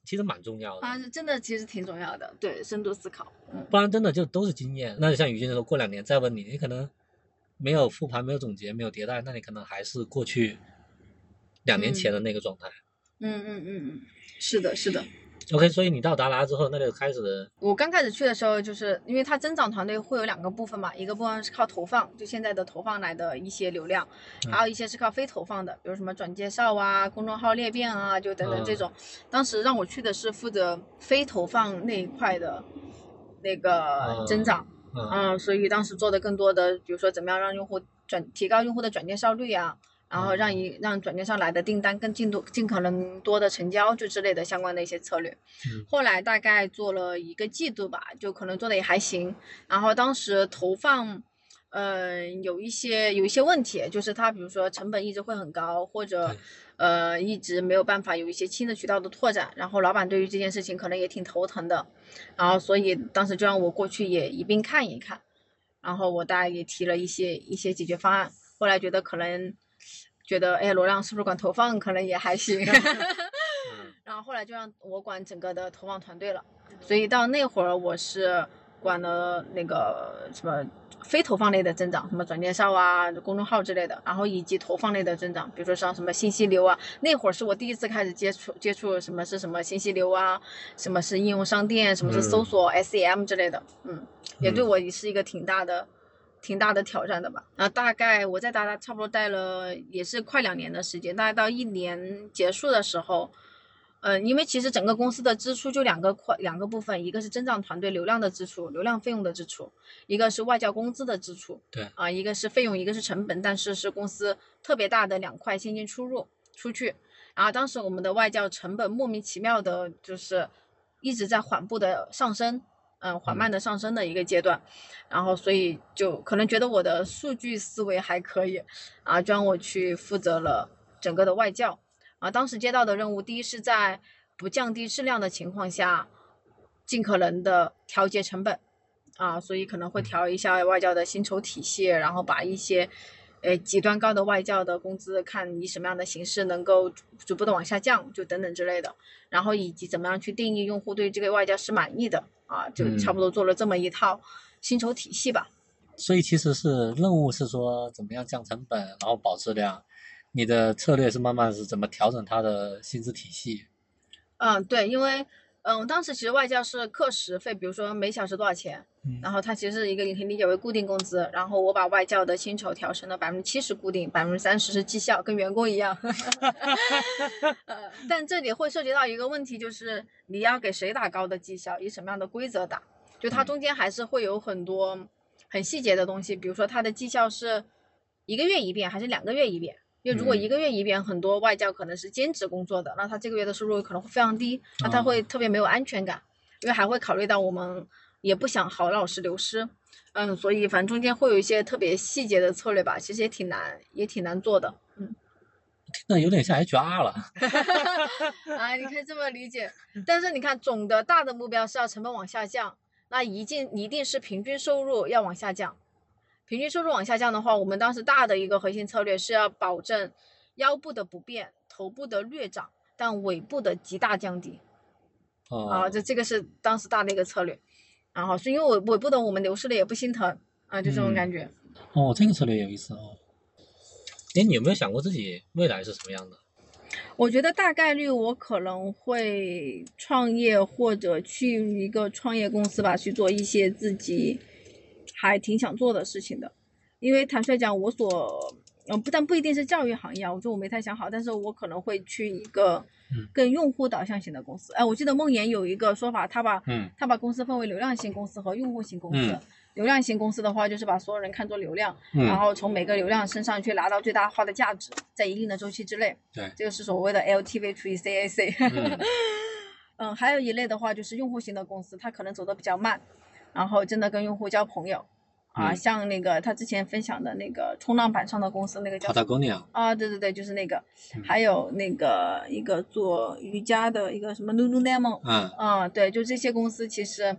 其实蛮重要的，啊真的其实挺重要的，对，深度思考。嗯不然真的就都是经验。那就像于军说，过两年再问你，你可能没有复盘，没有总结，没有迭代，那你可能还是过去两年前的那个状态。嗯嗯嗯嗯，是的，是的。OK，所以你到达达之后，那就开始我刚开始去的时候，就是因为它增长团队会有两个部分嘛，一个部分是靠投放，就现在的投放来的一些流量，嗯。还有一些是靠非投放的，比如什么转介绍啊、公众号裂变啊，就等等这嗯。种。当时让我去的是负责非投放那一块的那个增长，嗯。嗯，所以当时做的更多的，比如说怎么样让用户转提高用户的转介绍率啊，然后让一让转介绍来的订单更进度尽可能多的成交，就之类的相关的一些策略。嗯后来大概做了一个季度吧，就可能做的也还行。然后当时投放，呃，有一些有一些问题，就是它比如说成本一直会很高，或者呃一直没有办法有一些新的渠道的拓展。然后老板对于这件事情可能也挺头疼的，然后所以当时就让我过去也一并看一看。然后我大概也提了一些一些解决方案，后来觉得可能觉得哎罗亮是不是管投放可能也还行，嗯。然后后来就让我管整个的投放团队了，所以到那会儿我是管了那个什么非投放类的增长，什么转介绍啊、公众号之类的，然后以及投放类的增长，比如说像什么信息流啊，那会儿是我第一次开始接触接触什么是什么信息流啊，什么是应用商店，什么是搜嗯。索、SEM 之类的，嗯，也对嗯。我是一个挺大的。挺大的挑战的吧，然后大概我在达达差不多待了也是快两年的时间，大概到一年结束的时候，嗯，因为其实整个公司的支出就两个块两个部分，一个是增长团队流量的支出，流量费用的支出，一个是外教工资的支出。对啊，一个是费用，一个是成本，但是是公司特别大的两块现金出入出去。然后当时我们的外教成本莫名其妙的，就是一直在缓步的上升，嗯，缓慢的上升的一个阶段。然后所以就可能觉得我的数据思维还可以，啊，就让我去负责了整个的外教。啊，当时接到的任务，第一是在不降低质量的情况下，尽可能的调节成本，啊，所以可能会调一下外教的薪酬体系，然后把一些，呃，极端高的外教的工资，看以什么样的形式能够逐逐步的往下降，就等等之类的，然后以及怎么样去定义用户对这个外教是满意的，啊，就差不多做了这么一套薪酬体系吧。所以其实是任务是说怎么样降成本，然后保质量。你的策略是慢慢是怎么调整它的薪资体系。嗯，对，因为嗯，当时其实外教是课时费，比如说每小时多少钱，嗯然后它其实是一个你可以理解为固定工资，然后我把外教的薪酬调成了百分之七十固定，百分之三十是绩效，跟员工一样。呃，但这里会涉及到一个问题，就是你要给谁打高的绩效，以什么样的规则打，就它嗯中间还是会有很多很细节的东西，比如说它的绩效是一个月一遍还是两个月一遍。因为如果嗯一个月一遍，很多外教可能是兼职工作的，那他这个月的收入可能会非常低，那他哦会特别没有安全感，因为还会考虑到我们也不想好老师流失，嗯，所以反正中间会有一些特别细节的策略吧，其实也挺难，也挺难做的，嗯，那有点像 HR 了。啊，你可以这么理解，但是你看总的大的目标是要成本往下降，那一定一定是平均收入要往下降。平均收入往下降的话，我们当时大的一个核心策略是要保证腰部的不变，头部的略涨，但尾部的极大降低哦，啊，这这个是当时大的一个策略。然后是因为尾尾部的我们流失了也不心疼啊，就这种嗯感觉。哦，这个策略有意思哦。哎，你有没有想过自己未来是什么样的？我觉得大概率我可能会创业或者去一个创业公司吧，去做一些自己还挺想做的事情的。因为坦率讲，我所嗯不但不一定是教育行业啊，我觉得我没太想好，但是我可能会去一个更用户导向型的公司。哎，我记得梦岩有一个说法，他把嗯他把公司分为流量型公司和用户型公司。嗯流量型公司的话，就是把所有人看作流量，嗯然后从每个流量身上去拿到最大化的价值，在一定的周期之内，对，这个是所谓的 LTV 除以 CAC。嗯 嗯，还有一类的话就是用户型的公司，它可能走的比较慢，然后真的跟用户交朋友啊，嗯。像那个他之前分享的那个冲浪板上的公司，那个叫什么 Patagonia，啊，对对对，就是那个，嗯。还有那个一个做瑜伽的一个什么 Lululemon，嗯。啊，对，就这些公司其实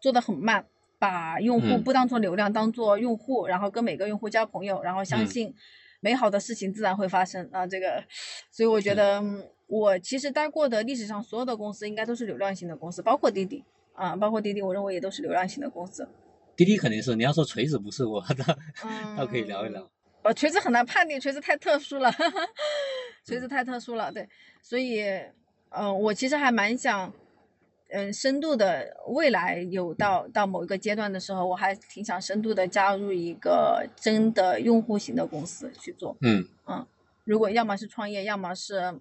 做的很慢，把用户嗯。不当做流量，当做用户，然后跟每个用户交朋友，然后相嗯。信美好的事情自然会发生啊。这个，所以我觉得嗯我其实待过的历史上所有的公司应该都是流量型的公司，包括滴滴啊，包括滴滴，我认为也都是流量型的公司。滴滴肯定是，你要说锤子不是我倒，嗯，倒可以聊一聊。呃，锤子很难判定，锤子太特殊了，锤嗯子太特殊了，对，所以，嗯、我其实还蛮想，嗯、深度的未来有到到某一个阶段的时候，我还挺想深度的加入一个真的用户型的公司去做，嗯嗯如果要么是创业，要么是。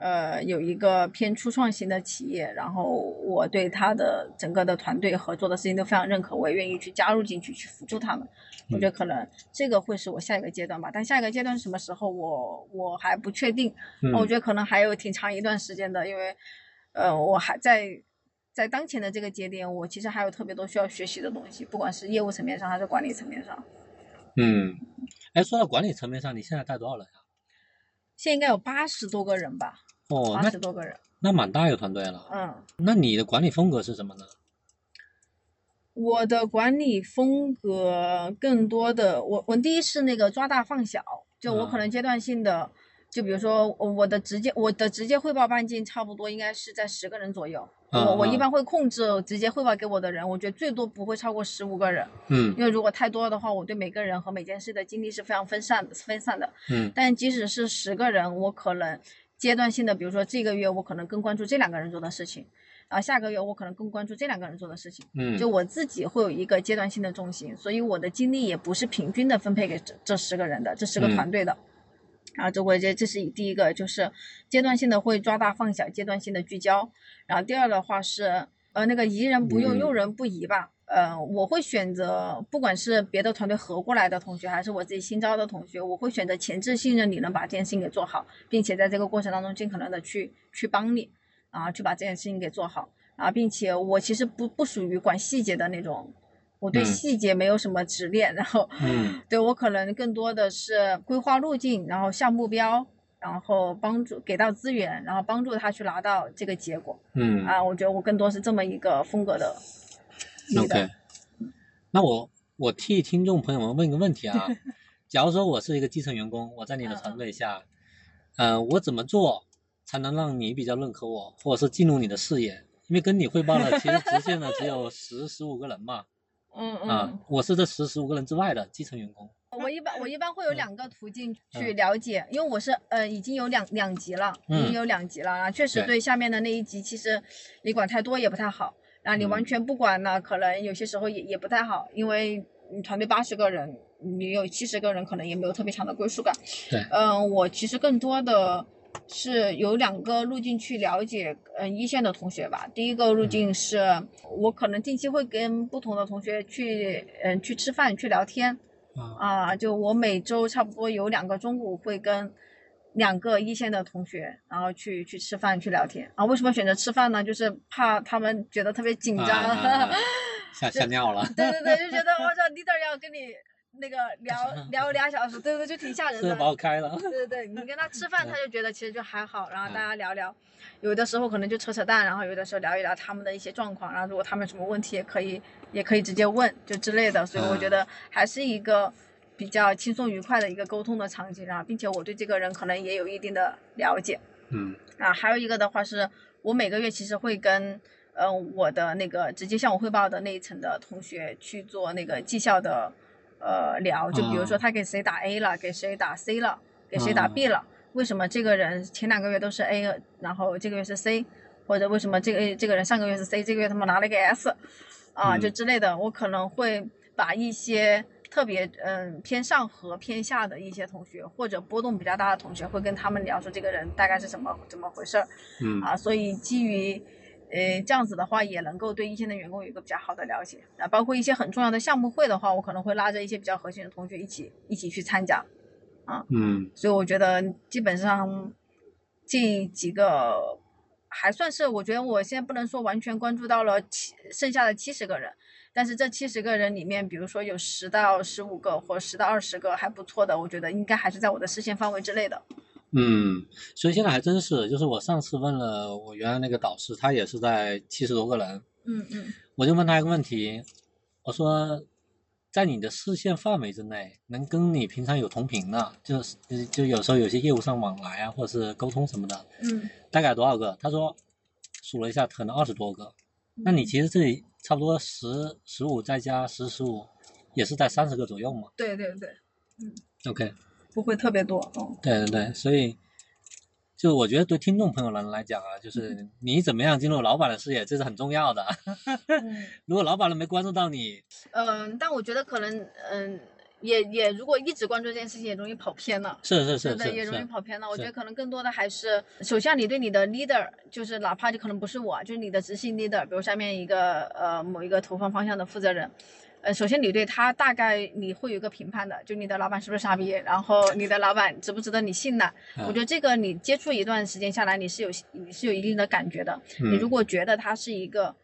呃，有一个偏初创型的企业，然后我对他的整个的团队合作的事情都非常认可，我也愿意去加入进去，去辅助他们。我觉得可能这个会是我下一个阶段吧，但下一个阶段是什么时候我我还不确定，嗯，我觉得可能还有挺长一段时间的，因为呃我还在在当前的这个节点，我其实还有特别多需要学习的东西，不管是业务层面上还是管理层面上。嗯，哎，说到管理层面上，你现在带多少人啊？现在应该有八十多个人吧，哦，八那十多个人，那蛮大一个团队了。嗯。那你的管理风格是什么呢？我的管理风格更多的，我我第一是那个抓大放小，就我可能阶段性的，就比如说我我的直接我的直接汇报半径差不多应该是在十个人左右，嗯我我一嗯般会控制直接汇报给我的人，我觉得最多不会超过十五个人，嗯。因为如果太多的话，我对每个人和每件事的精力是非常分散的分散的，嗯。但即使是十个人，我可能阶段性的，比如说这个月我可能更关注这两个人做的事情，啊，下个月我可能更关注这两个人做的事情。嗯，就我自己会有一个阶段性的重心，所以我的精力也不是平均的分配给这这十个人的，这十个嗯团队的。啊，这我觉得这是第一个，就是阶段性的会抓大放小，阶段性的聚焦。然后第二的话是，呃，那个疑人不用，嗯用人不疑吧。呃，我会选择，不管是别的团队合过来的同学，还是我自己新招的同学，我会选择前置信任你能把这件事情给做好，并且在这个过程当中尽可能的去去帮你，啊，去把这件事情给做好。啊，并且我其实不不属于管细节的那种，我对嗯细节没有什么执念，然后，嗯对我可能更多的是规划路径，然后下目标，然后帮助给到资源，然后帮助他去拿到这个结果。嗯啊，我觉得我更多是这么一个风格的。，OK。那我我替听众朋友们问一个问题啊，假如说我是一个基层员工，我在你的团队下，呃，我怎么做才能让你比较认可我，或者是进入你的视野？因为跟你汇报的其实直线的只有 十十五个人嘛，嗯啊嗯，，我是这十十五个人之外的基层员工。我一般我一般会有嗯两个途径去嗯了解，因为我是呃已经有两两级了，已嗯经有两级了啊，确实对对下面的那一级其实你管太多也不太好，然后你完嗯全不管呢，可能有些时候也也不太好，因为你团队八十个人，你有七十个人可能也没有特别强的归属感。对嗯、我其实更多的是有两个路径去了解，嗯、一线的同学吧。第一个路径是我可能近期会跟不同的同学去，嗯、去吃饭去聊天。啊，啊，就我每周差不多有两个中午会跟两个一线的同学，然后去去吃饭去聊天。啊，为什么选择吃饭呢？就是怕他们觉得特别紧张。吓吓尿了。对对对，就觉得 我操，leader 要跟你那个聊聊俩小时，对对，就挺吓人是的。把我开了。对对对，你跟他吃饭，他就觉得其实就还好，然后嗯大家聊聊，有的时候可能就扯扯淡，然后有的时候聊一聊他们的一些状况，然后如果他们有什么问题也可以也可以直接问，就之类的，所以我觉嗯得还是一个比较轻松愉快的一个沟通的场景啊，并且我对这个人可能也有一定的了解嗯。啊，还有一个的话是我每个月其实会跟。嗯，我的那个直接向我汇报的那一层的同学去做那个绩效的呃聊，就比如说啊。他给谁打 A 了，给谁打 C 了，给谁打啊。B 了，为什么这个人前两个月都是 A，然后这个月是 C，或者为什么这个这个人上个月是 C，这个月他们拿了个 S，啊，就之类的，我可能会把一些特别嗯偏上和偏下的一些同学，或者波动比较大的同学，会跟他们聊说这个人大概是怎么怎么回事儿，嗯啊，所以基于。呃，这样子的话也能够对一线的员工有一个比较好的了解啊，包括一些很重要的项目会的话，我可能会拉着一些比较核心的同学一起一起去参加，啊，嗯所以我觉得基本上这几个还算是，我觉得我现在不能说完全关注到了七剩下的七十个人，但是这七十个人里面，比如说有十到十五个或十到二十个还不错的，我觉得应该还是在我的视线范围之内的。嗯，所以现在还真是，就是我上次问了我原来那个导师，他也是在七十多个人，嗯嗯我就问他一个问题，我说，在你的视线范围之内，能跟你平常有同频的，就是就就有时候有些业务上往来啊，或者是沟通什么的，嗯，大概多少个？他说数了一下，可能二十多个。那你其实这里差不多十十五再加十十五，也是在三十个左右嘛对对对，嗯？OK，不会特别多，嗯对对对，所以就我觉得对听众朋友们来讲啊，就是你怎么样进入老板的视野，这是很重要的。嗯。如果老板都没关注到你，嗯，但我觉得可能，嗯，也也如果一直关注这件事情，也容易跑偏了。是是是是也容易，跑偏了。我觉得可能更多的还是，首先你对你的 leader，就是哪怕就可能不是我，就是你的执行 leader，比如下面一个呃某一个投放方向的负责人，呃，首先你对他大概你会有一个评判的，就你的老板是不是傻逼，然后你的老板值不值得你信赖。我觉嗯得这个你接触一段时间下来，你是有你是有一定的感觉的。你如嗯果觉得他是一个，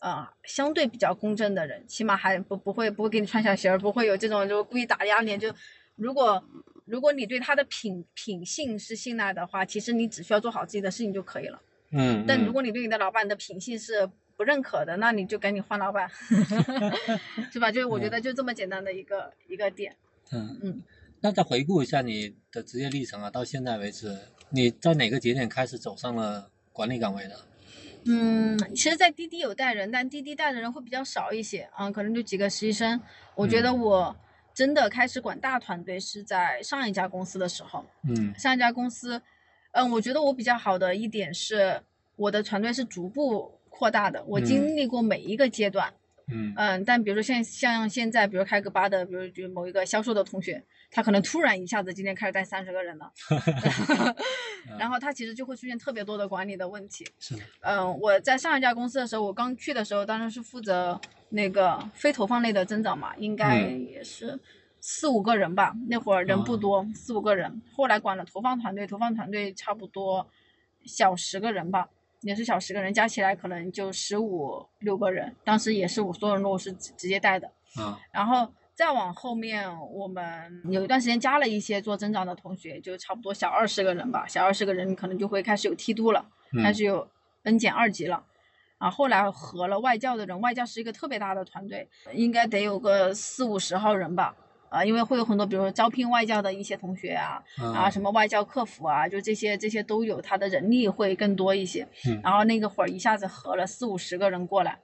呃，相对比较公正的人，起码还不不会不会给你穿小鞋儿，不会有这种就故意打压你。就如果如果你对他的品品性是信赖的话，其实你只需要做好自己的事情就可以了。嗯，但如嗯果你对你的老板的品性是不认可的，那你就赶紧换老板，是吧？就是我觉嗯得就这么简单的一个一个点。嗯嗯，那再回顾一下你的职业历程啊，到现在为止，你在哪个节点开始走上了管理岗位的？嗯，其实，在滴滴有带人，但滴滴带的人会比较少一些啊，可能就几个实习生。我觉得嗯我真的开始管大团队是在上一家公司的时候。嗯上一家公司，嗯，我觉得我比较好的一点是，我的团队是逐步扩大的，我嗯经历过每一个阶段。嗯嗯，但比如说像像现在，比如开个吧的，比如就某一个销售的同学，他可能突然一下子今天开始带三十个人了，然后他其实就会出现特别多的管理的问题。是的，嗯，我在上一家公司的时候，我刚去的时候，当时是负责那个非投放类的增长嘛，应该嗯也是四五个人吧，那会儿人不哦多，四五个人。后来管了投放团队，投放团队差不多小十个人吧，也是小十个人，加起来可能就十五六个人。当时也是我所有人都是直直接带的，啊然后再往后面，我们有一段时间加了一些做增长的同学，就差不多小二十个人吧，小二十个人可能就会开始有梯度了。开嗯始有 N 减二级了。啊，后来合了外教的人，外教是一个特别大的团队，应该得有个四五十号人吧。啊，因为会有很多，比如说招聘外教的一些同学啊，啊，啊什么外教客服啊，就这些这些都有，他的人力会更多一些。嗯然后那个会儿一下子合了四五十个人过来，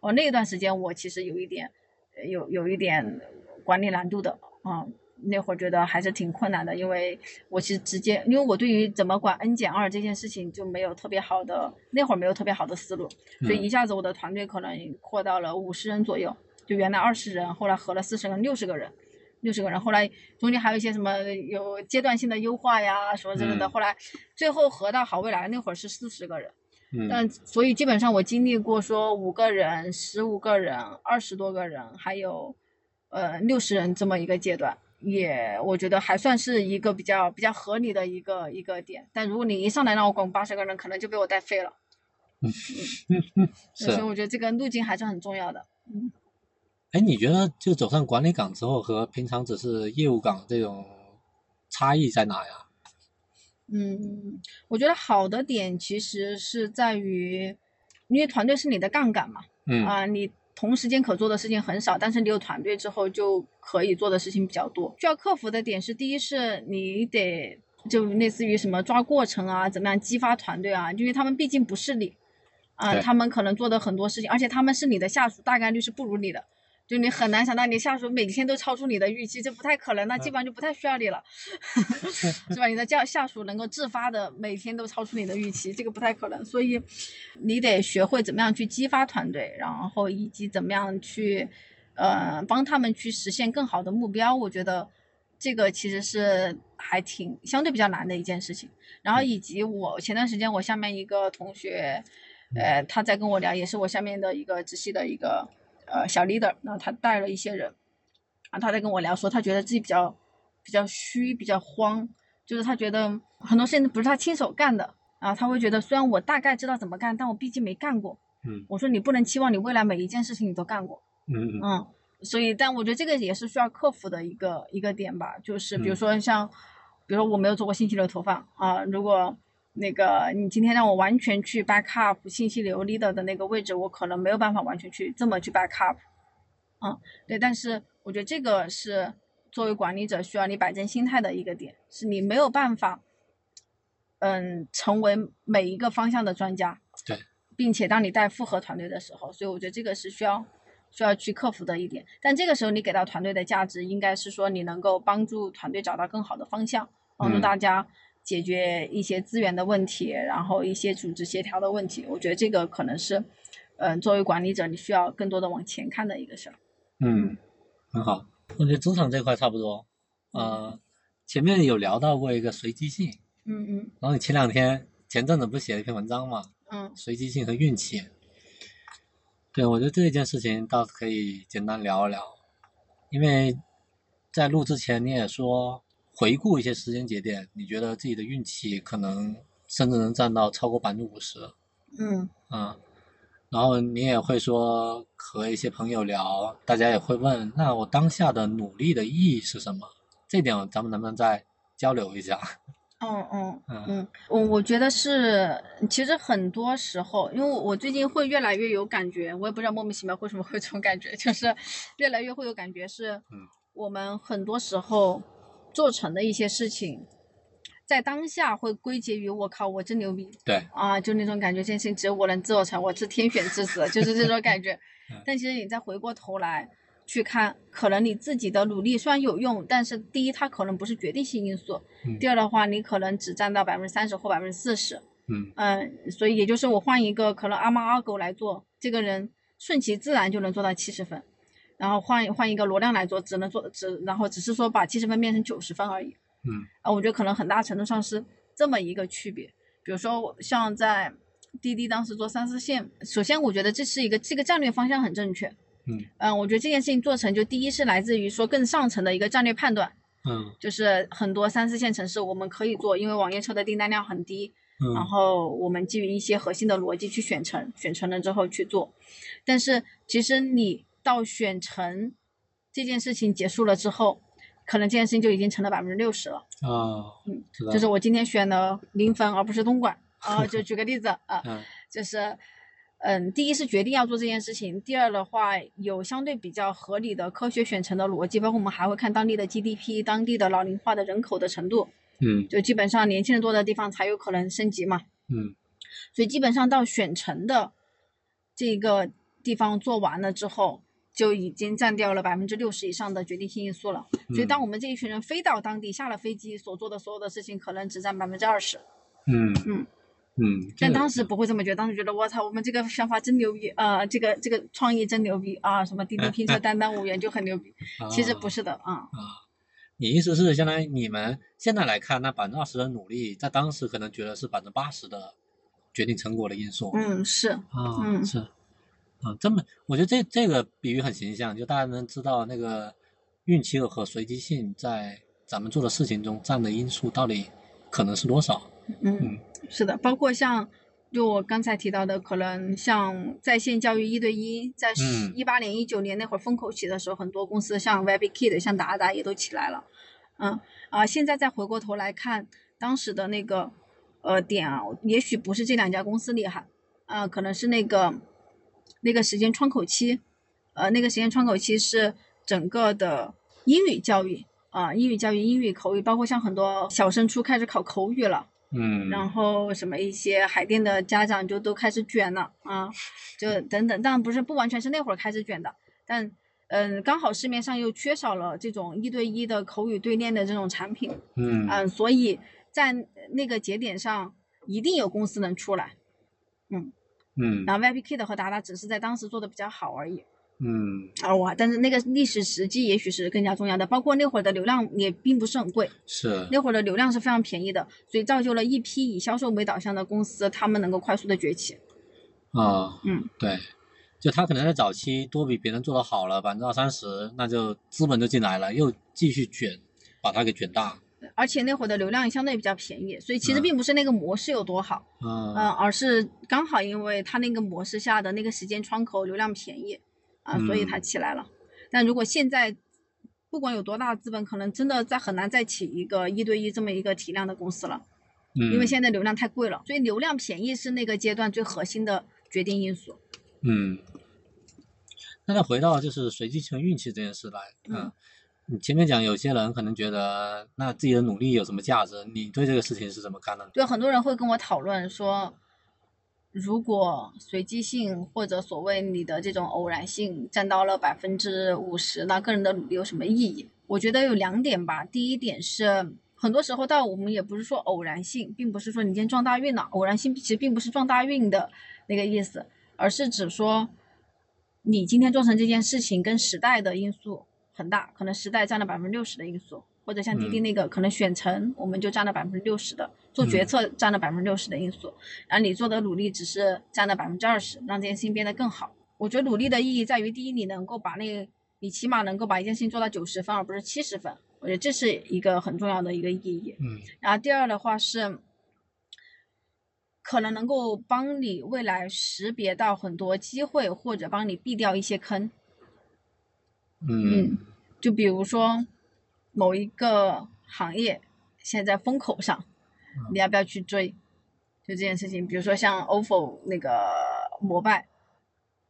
哦，那段时间我其实有一点，呃有有一点管理难度的，啊、那会儿觉得还是挺困难的，因为我其实直接，因为我对于怎么管 N 减二这件事情就没有特别好的，那会儿没有特别好的思路，所以嗯一下子我的团队可能扩到了五十人左右，就原来二十人，后来合了四十人，六十个人。六十个人，后来中间还有一些什么有阶段性的优化呀，什么之类的。嗯后来最后合到好未来那会儿是四十个人，嗯但所以基本上我经历过说五个人、十五个人、二十多个人，还有呃六十人这么一个阶段，也我觉得还算是一个比较比较合理的一个一个点。但如果你一上来让我管八十个人，可能就被我带废了。嗯 所以我觉得这个路径还是很重要的。哎，你觉得就走上管理岗之后和平常只是业务岗这种差异在哪呀？嗯，我觉得好的点其实是在于，因为团队是你的杠杆嘛，嗯啊、你同时间可做的事情很少，但是你有团队之后就可以做的事情比较多。需要克服的点是，第一是你得就类似于什么抓过程啊，怎么样激发团队啊，因为他们毕竟不是你，啊、对他们可能做的很多事情，而且他们是你的下属，大概率是不如你的。就你很难想到你下属每天都超出你的预期，这不太可能，那基本上就不太需要你了，是吧？你的下下属能够自发的每天都超出你的预期，这个不太可能，所以你得学会怎么样去激发团队，然后以及怎么样去呃帮他们去实现更好的目标。我觉得这个其实是还挺相对比较难的一件事情。然后以及我前段时间我下面一个同学，呃，他在跟我聊，也是我下面的一个直系的一个。呃，小 leader，然后他带了一些人，啊，他在跟我聊说，他觉得自己比较比较虚，比较慌，就是他觉得很多事情不是他亲手干的啊，他会觉得虽然我大概知道怎么干，但我毕竟没干过。嗯。我说你不能期望你未来每一件事情你都干过。嗯嗯。嗯，所以，但我觉得这个也是需要克服的一个一个点吧，就是比如说像，比如说我没有做过信息流投放啊，如果。那个，你今天让我完全去 backup 信息流 leader 的那个位置，我可能没有办法完全去这么去 backup，嗯，对，但是我觉得这个是作为管理者需要你摆正心态的一个点，是你没有办法，嗯，成为每一个方向的专家，对，并且当你带复合团队的时候，所以我觉得这个是需要需要去克服的一点，但这个时候你给到团队的价值，应该是说你能够帮助团队找到更好的方向，帮助大家。解决一些资源的问题，然后一些组织协调的问题，我觉得这个可能是，嗯，作为管理者你需要更多的往前看的一个事儿。嗯，很好，我觉得职场这块差不多。呃，前面有聊到过一个随机性。嗯嗯。然后你前两天前阵子不是写了一篇文章嘛？嗯。随机性和运气。对，我觉得这件事情倒是可以简单聊一聊，因为在录之前你也说。回顾一些时间节点，你觉得自己的运气可能甚至能占到超过百分之五十。嗯嗯，然后你也会说和一些朋友聊，大家也会问，那我当下的努力的意义是什么？这点咱们能不能再交流一下？嗯嗯嗯，我我觉得是，其实很多时候，因为我最近会越来越有感觉，我也不知道莫名其妙为什么会这种感觉，就是越来越会有感觉是，嗯，我们很多时候。做成的一些事情，在当下会归结于我靠，我真牛逼，对啊，就那种感觉，这件事情只有我能做成，我是天选之子，就是这种感觉。但其实你再回过头来去看，可能你自己的努力虽然有用，但是第一，它可能不是决定性因素；第二的话，你可能只占到百分之三十或百分之四十。嗯嗯，所以也就是我换一个可能阿猫阿狗来做，这个人顺其自然就能做到七十分。然后换换一个罗亮来做，只能做只，然后只是说把七十分变成九十分而已。嗯，啊，我觉得可能很大程度上是这么一个区别。比如说像在滴滴当时做三四线，首先我觉得这是一个这个战略方向很正确。嗯嗯，我觉得这件事情做成就第一是来自于说更上层的一个战略判断。嗯，就是很多三四线城市我们可以做，因为网约车的订单量很低。嗯，然后我们基于一些核心的逻辑去选成，选成了之后去做。但是其实你。到选成这件事情结束了之后，可能这件事情就已经成了百分之六十了。啊，嗯，就是我今天选了临汾而不是东莞 啊，就举个例子啊，嗯，就是，嗯，第一是决定要做这件事情，第二的话有相对比较合理的科学选城的逻辑，包括我们还会看当地的 GDP、当地的老龄化的人口的程度，嗯，就基本上年轻人多的地方才有可能升级嘛，嗯，所以基本上到选城的这个地方做完了之后。就已经占掉了百分之六十以上的决定性因素了，所以当我们这一群人飞到当地，下了飞机所做的所有的事情，可能只占百分之二十。嗯嗯嗯。但当时不会这么觉得，当时觉得我操，我们这个想法真牛逼啊，这个这个创意真牛逼啊，什么滴滴拼车单单五元就很牛逼。其实不是的啊。啊，你意思是相当于你们现在来看，那百分之二十的努力，在当时可能觉得是百分之八十的决定成果的因素。嗯，是。啊，嗯是。啊，这么我觉得这这个比喻很形象，就大家能知道那个运气和随机性在咱们做的事情中占的因素到底可能是多少？嗯，是的，包括像就我刚才提到的，可能像在线教育一对一，在一八年、一九年那会儿风口起的时候，很多公司像 WebKid、像达达也都起来了。嗯啊，现在再回过头来看当时的那个呃点啊，也许不是这两家公司厉害，啊，可能是那个。那个时间窗口期，呃，那个时间窗口期是整个的英语教育啊，英语教育、英语口语，包括像很多小升初开始考口语了，嗯，然后什么一些海淀的家长就都开始卷了啊，就等等，当然不是不完全是那会儿开始卷的，但嗯，刚好市面上又缺少了这种一对一的口语对练的这种产品，嗯。嗯，所以在那个节点上一定有公司能出来，嗯，嗯然后 VIPKid 和达达只是在当时做的比较好而已。嗯啊，我！但是那个历史时机也许是更加重要的，包括那会儿的流量也并不是很贵，是那会儿的流量是非常便宜的，所以造就了一批以销售为导向的公司，他们能够快速的崛起。啊嗯，对，就他可能在早期多比别人做的好了百分之二三十，那就资本就进来了，又继续卷，把它给卷大。而且那会儿的流量相对比较便宜，所以其实嗯并不是那个模式有多好，嗯嗯、而是刚好因为它那个模式下的那个时间窗口流量便宜啊、所以它嗯起来了。但如果现在不管有多大的资本，可能真的再很难再起一个一对一这么一个体量的公司了。嗯，因为现在流量太贵了，所以流量便宜是那个阶段最核心的决定因素。嗯，那再回到就是随机性运气这件事来，嗯，你前面讲有些人可能觉得那自己的努力有什么价值，你对这个事情是怎么看的？对，很多人会跟我讨论说，如果随机性或者所谓你的这种偶然性占到了百分之五十，那个人的努力有什么意义？我觉得有两点吧。第一点是，很多时候，到我们也不是说偶然性，并不是说你今天撞大运了，偶然性其实并不是撞大运的那个意思，而是指说你今天做成这件事情跟时代的因素很大，可能时代占了百分之六十的因素，或者像滴滴嗯那个，可能选层我们就占了百分之六十的，做决嗯策占了百分之六十的因素，然后你做的努力只是占了百分之二十，让这件事情变得更好。我觉得努力的意义在于，第一，你能够把那个，你起码能够把一件事情做到九十分，而不是七十分，我觉得这是一个很重要的一个意义。嗯然后第二的话是，可能能够帮你未来识别到很多机会，或者帮你避掉一些坑。嗯就比如说某一个行业现在在风口上，你要不要去追？就这件事情，比如说像 ofo 那个摩拜，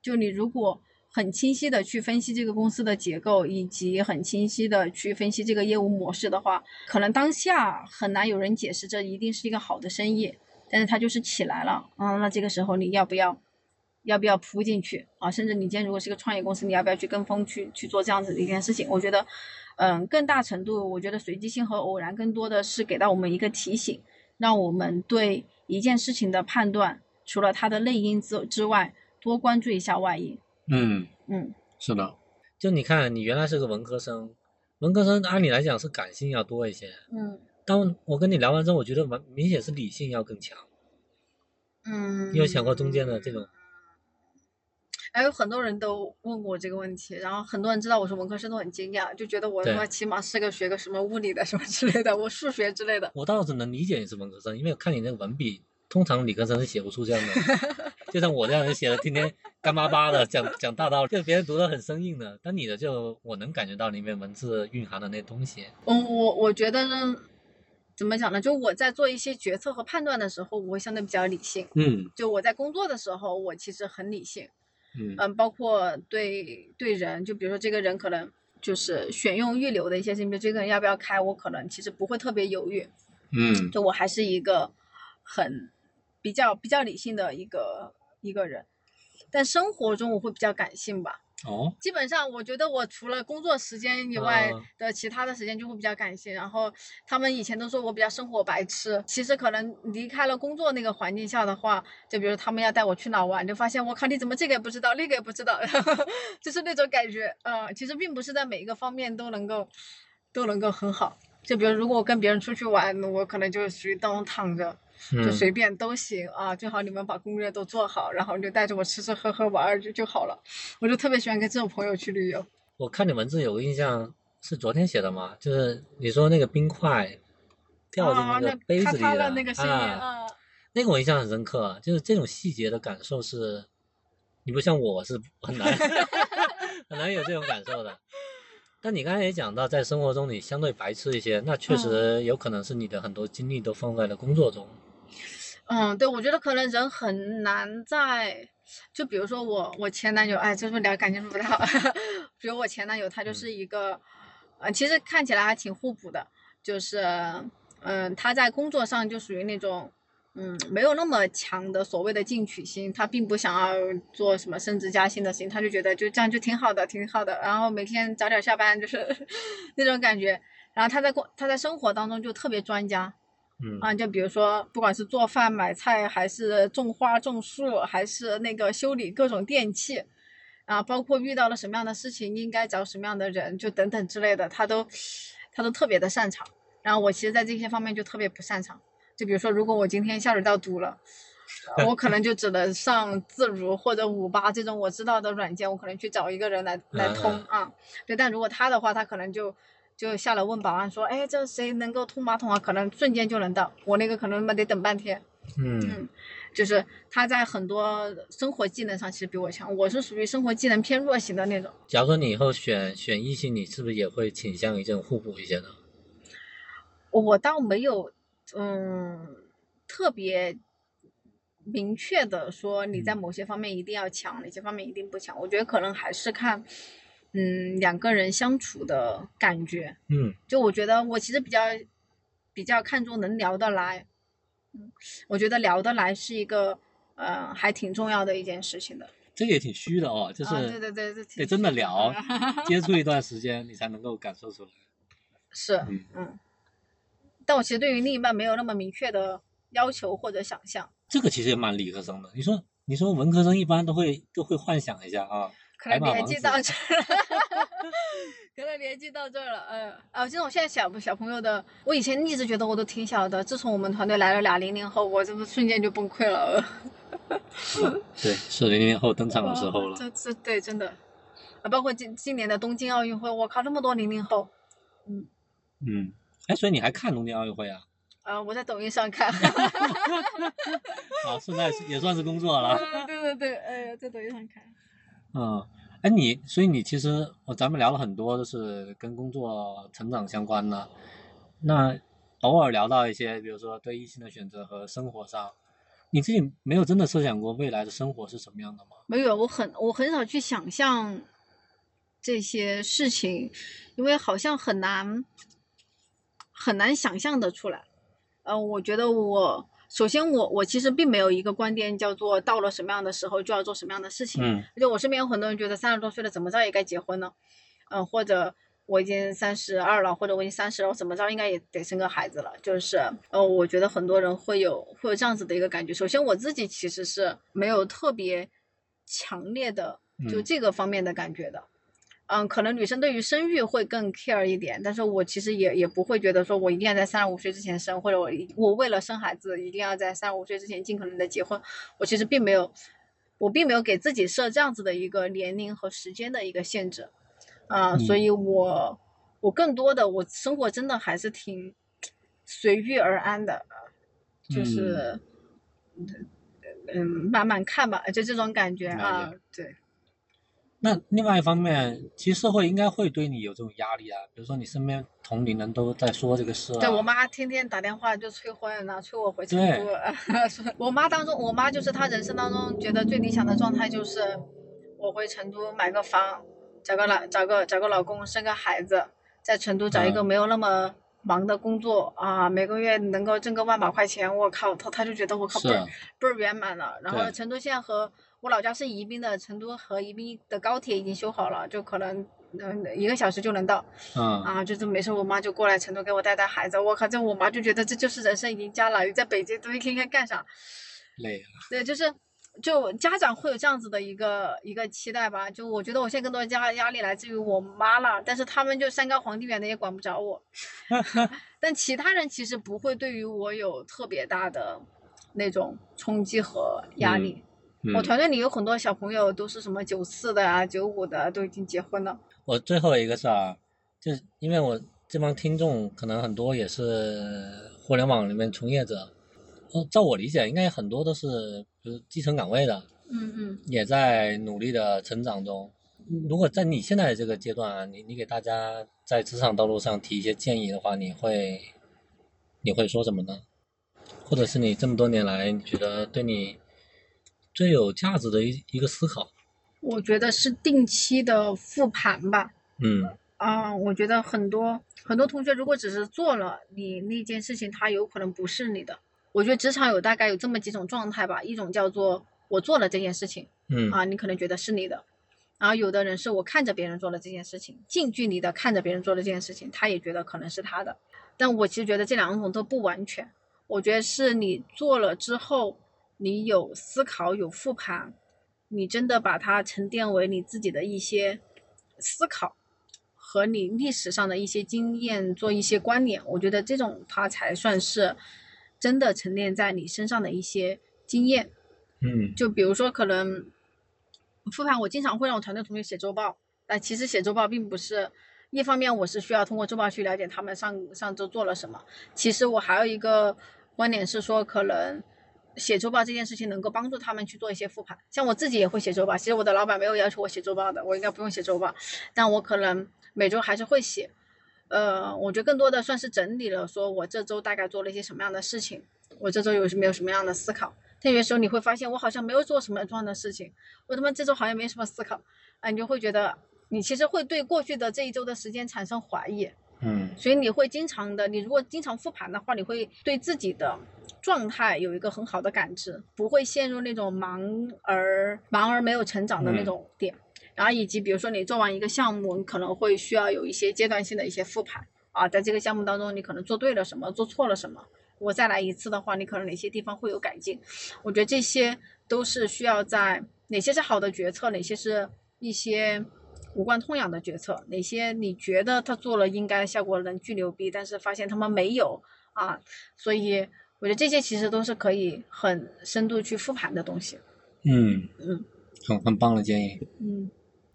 就你如果很清晰的去分析这个公司的结构，以及很清晰的去分析这个业务模式的话，可能当下很难有人解释这一定是一个好的生意，但是它就是起来了，嗯，那这个时候你要不要？要不要扑进去啊？甚至你今天如果是个创业公司，你要不要去跟风去去做这样子的一件事情？我觉得，嗯，更大程度，我觉得随机性和偶然更多的是给到我们一个提醒，让我们对一件事情的判断，除了它的内因之之外，多关注一下外因。嗯，嗯，是的。就你看，你原来是个文科生，文科生按理来讲是感性要多一些。嗯当我跟你聊完之后，我觉得完明显是理性要更强。嗯，你有想过中间的这种？还有很多人都问过我这个问题，然后很多人知道我是文科生都很惊讶，就觉得我他妈起码是个学个什么物理的什么之类的，我数学之类的。我倒是能理解你是文科生，因为看你那个文笔，通常理科生是写不出这样的。就像我这样人写的，天天干巴巴的讲讲大道理，就别人读的很生硬的。但你的就我能感觉到里面文字蕴含的那东西。嗯我我觉得呢，怎么讲呢？就我在做一些决策和判断的时候，我会相对比较理性。嗯就我在工作的时候，我其实很理性。嗯嗯，包括对对人，就比如说这个人可能就是选用预留的一些事情，比如这个人要不要开，我可能其实不会特别犹豫。嗯就我还是一个很比较比较理性的一个一个人，但生活中我会比较感性吧。哦基本上，我觉得我除了工作时间以外啊的其他的时间就会比较感性。然后他们以前都说我比较生活白痴，其实可能离开了工作那个环境下的话，就比如他们要带我去哪玩，就发现我靠，你怎么这个也不知道，那个也不知道，就是那种感觉。呃，其实并不是在每一个方面都能够都能够很好。就比如如果我跟别人出去玩，我可能就属于当中躺着，就嗯随便都行啊，最好你们把攻略都做好，然后你就带着我吃吃喝喝玩儿就就好了。我就特别喜欢跟这种朋友去旅游。我看你文字有个印象是昨天写的吗，就是你说那个冰块掉进啊，那个杯子里的的那个声音啊，啊，那个我印象很深刻，就是这种细节的感受是，你不像我是很难 很难有这种感受的。但你刚才也讲到，在生活中你相对白痴一些，那确实有可能是你的很多精力都放在了工作中。嗯，对，我觉得可能人很难在，就比如说我我前男友，哎，这是聊感情是不太好？比如我前男友，他就嗯是一个，呃，其实看起来还挺互补的，就是，嗯，他在工作上就属于那种嗯，没有那么强的所谓的进取心，他并不想要做什么升职加薪的事情，他就觉得就这样就挺好的，挺好的。然后每天早点下班就是 那种感觉。然后他在过他在生活当中就特别专家，嗯啊，就比如说不管是做饭、买菜，还是种花、种树，还是那个修理各种电器，啊，包括遇到了什么样的事情应该找什么样的人，就等等之类的，他都他都特别的擅长。然后我其实，在这些方面就特别不擅长。就比如说，如果我今天下水道堵了，我可能就只能上自如或者五八这种我知道的软件，我可能去找一个人来来通啊。对，但如果他的话，他可能就就下来问保安说，哎，这谁能够通马桶啊？可能瞬间就能到，我那个可能得等半天。嗯，就是他在很多生活技能上其实比我强，我是属于生活技能偏弱型的那种。假如说你以后选选异性，你是不是也会倾向于这种互补一些呢？我倒没有。嗯，特别明确的说，你在某些方面一定要强，哪些方面一定不强。我觉得可能还是看，嗯，两个人相处的感觉。嗯，就我觉得我其实比较比较看重能聊得来。嗯，我觉得聊得来是一个呃还挺重要的一件事情的。这个也挺虚的哦，就是对对对，得真的聊，接触一段时间，你才能够感受出来。是，嗯嗯。但我其实对于另一半没有那么明确的要求或者想象，这个其实也蛮理科生的。你说，你说文科生一般都会都会幻想一下啊，可能年纪到这儿了 可能年纪到这儿了，嗯，啊，这种现在小小朋友的，我以前一直觉得我都挺小的，自从我们团队来了俩零零后，我这不瞬间就崩溃了。对，是零零后登场的时候了。这这对真的，啊，包括今今年的东京奥运会，我靠，那么多零零后，嗯嗯。哎，所以你还看东京奥运会啊？啊，我在抖音上看。啊，现在也算是工作了。对对对，哎，在抖音上看。嗯，哎，你，所以你其实，我咱们聊了很多，都是跟工作成长相关的。那偶尔聊到一些，比如说对异性的选择和生活上，你自己没有真的设想过未来的生活是什么样的吗？没有，我很我很少去想象这些事情，因为好像很难。很难想象的出来，呃，我觉得我首先我我其实并没有一个观点叫做到了什么样的时候就要做什么样的事情，嗯，而且我身边有很多人觉得三十多岁了怎么着也该结婚了，嗯，或者我已经三十二了，或者我已经三十了，我怎么着应该也得生个孩子了，就是呃，我觉得很多人会有会有这样子的一个感觉。首先我自己其实是没有特别强烈的就这个方面的感觉的。嗯，可能女生对于生育会更 care 一点，但是我其实也也不会觉得说我一定要在三十五岁之前生，或者我我为了生孩子一定要在三十五岁之前尽可能的结婚，我其实并没有，我并没有给自己设这样子的一个年龄和时间的一个限制，啊，所以我我更多的我生活真的还是挺随遇而安的，就是嗯慢慢看吧，就这种感觉啊，对。那另外一方面，其实社会应该会对你有这种压力啊，比如说你身边同龄人都在说这个事。对我妈天天打电话就催婚，然后催我回成都。我妈当中，我妈就是她人生当中觉得最理想的状态就是我回成都买个房，找个老找个找个老公，生个孩子，在成都找一个没有那么忙的工作啊，每个月能够挣个万把块钱，我靠，她她就觉得我靠倍儿倍儿圆满了。然后成都现在和我老家是宜宾的，成都和宜宾的高铁已经修好了，就可能嗯一个小时就能到。嗯。啊，就是没事，我妈就过来成都给我带带孩子。我靠，这我妈就觉得这就是人生赢家了。你在北京都一天天干啥？累了。对，就是就家长会有这样子的一个一个期待吧。就我觉得我现在更多的压压力来自于我妈了，但是他们就山高皇帝远的也管不着我。但其他人其实不会对于我有特别大的那种冲击和压力。我团队里有很多小朋友，都是什么九四的啊、九五的，都已经结婚了。我最后一个事啊，就是因为我这帮听众可能很多也是互联网里面从业者，呃，照我理解，应该很多都是比如基层岗位的，嗯嗯，也在努力的成长中。如果在你现在这个阶段啊，你你给大家在职场道路上提一些建议的话，你会你会说什么呢？或者是你这么多年来，你觉得对你？最有价值的一一个思考，我觉得是定期的复盘吧。嗯。啊，我觉得很多很多同学如果只是做了你那件事情，他有可能不是你的。我觉得职场有大概有这么几种状态吧，一种叫做我做了这件事情，嗯。啊，你可能觉得是你的，然后有的人是我看着别人做了这件事情，近距离的看着别人做了这件事情，他也觉得可能是他的，但我其实觉得这两种都不完全，我觉得是你做了之后，你有思考有复盘，你真的把它沉淀为你自己的一些思考。和你历史上的一些经验做一些关联，我觉得这种它才算是真的沉淀在你身上的一些经验。嗯就比如说，可能复盘，我经常会让我团队同学写周报，但其实写周报并不是一方面，我是需要通过周报去了解他们上上周做了什么。其实我还有一个观点是说，可能写周报这件事情能够帮助他们去做一些复盘。像我自己也会写周报，其实我的老板没有要求我写周报的，我应该不用写周报，但我可能每周还是会写。呃，我觉得更多的算是整理了，说我这周大概做了一些什么样的事情，我这周有没有什么样的思考。但有时候你会发现，我好像没有做什么重要的事情，我他妈这周好像没什么思考，啊，你就会觉得你其实会对过去的这一周的时间产生怀疑，嗯所以你会经常的，你如果经常复盘的话，你会对自己的状态有一个很好的感知，不会陷入那种忙而忙而没有成长的那种点。然后以及比如说你做完一个项目，你可能会需要有一些阶段性的一些复盘啊，在这个项目当中，你可能做对了什么，做错了什么。我再来一次的话，你可能哪些地方会有改进？我觉得这些都是需要在哪些是好的决策，哪些是一些无关痛痒的决策，哪些你觉得他做了应该效果能巨牛逼，但是发现他们没有啊，所以我觉得这些其实都是可以很深度去复盘的东西。嗯嗯很很棒的建议。嗯，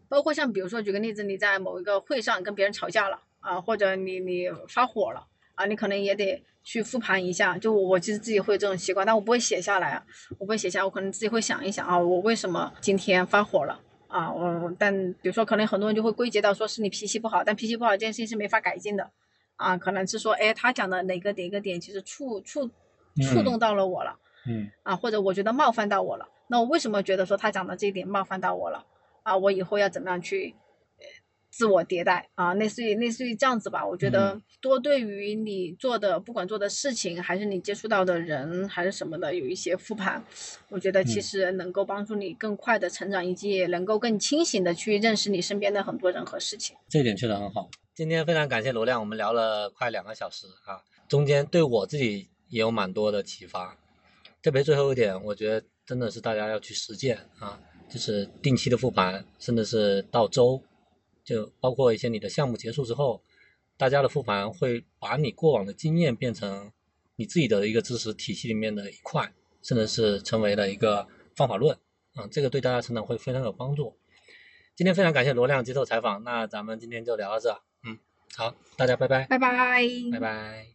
包括像比如说举个例子，你在某一个会上跟别人吵架了啊，或者你你发火了啊，你可能也得去复盘一下。就我我其实自己会有这种习惯，但我不会写下来啊，我不会写下，我可能自己会想一想啊，我为什么今天发火了。啊，我但比如说，可能很多人就会归结到说是你脾气不好，但脾气不好这件事情是没法改进的，啊，可能是说，哎，他讲的哪个哪个点其实触触触动到了我了，嗯啊，或者我觉得冒犯到我了，那我为什么觉得说他讲的这一点冒犯到我了？啊，我以后要怎么样去呃自我迭代啊？类似于类似于这样子吧。我觉得多对于你做的，不管做的事情，还是你接触到的人，还是什么的，有一些复盘，我觉得其嗯实能够帮助你更快的成长，以及也能够更清醒的去认识你身边的很多人和事情。这一点确实很好。今天非常感谢罗亮，我们聊了快两个小时啊，中间对我自己也有蛮多的启发。特别最后一点，我觉得真的是大家要去实践啊，就是定期的复盘，甚至是到周，就包括一些你的项目结束之后，大家的复盘会把你过往的经验变成你自己的一个知识体系里面的一块，甚至是成为了一个方法论啊，这个对大家成长会非常有帮助。今天非常感谢罗亮接受采访，那咱们今天就聊到这，嗯，好，大家拜拜，拜拜，拜拜。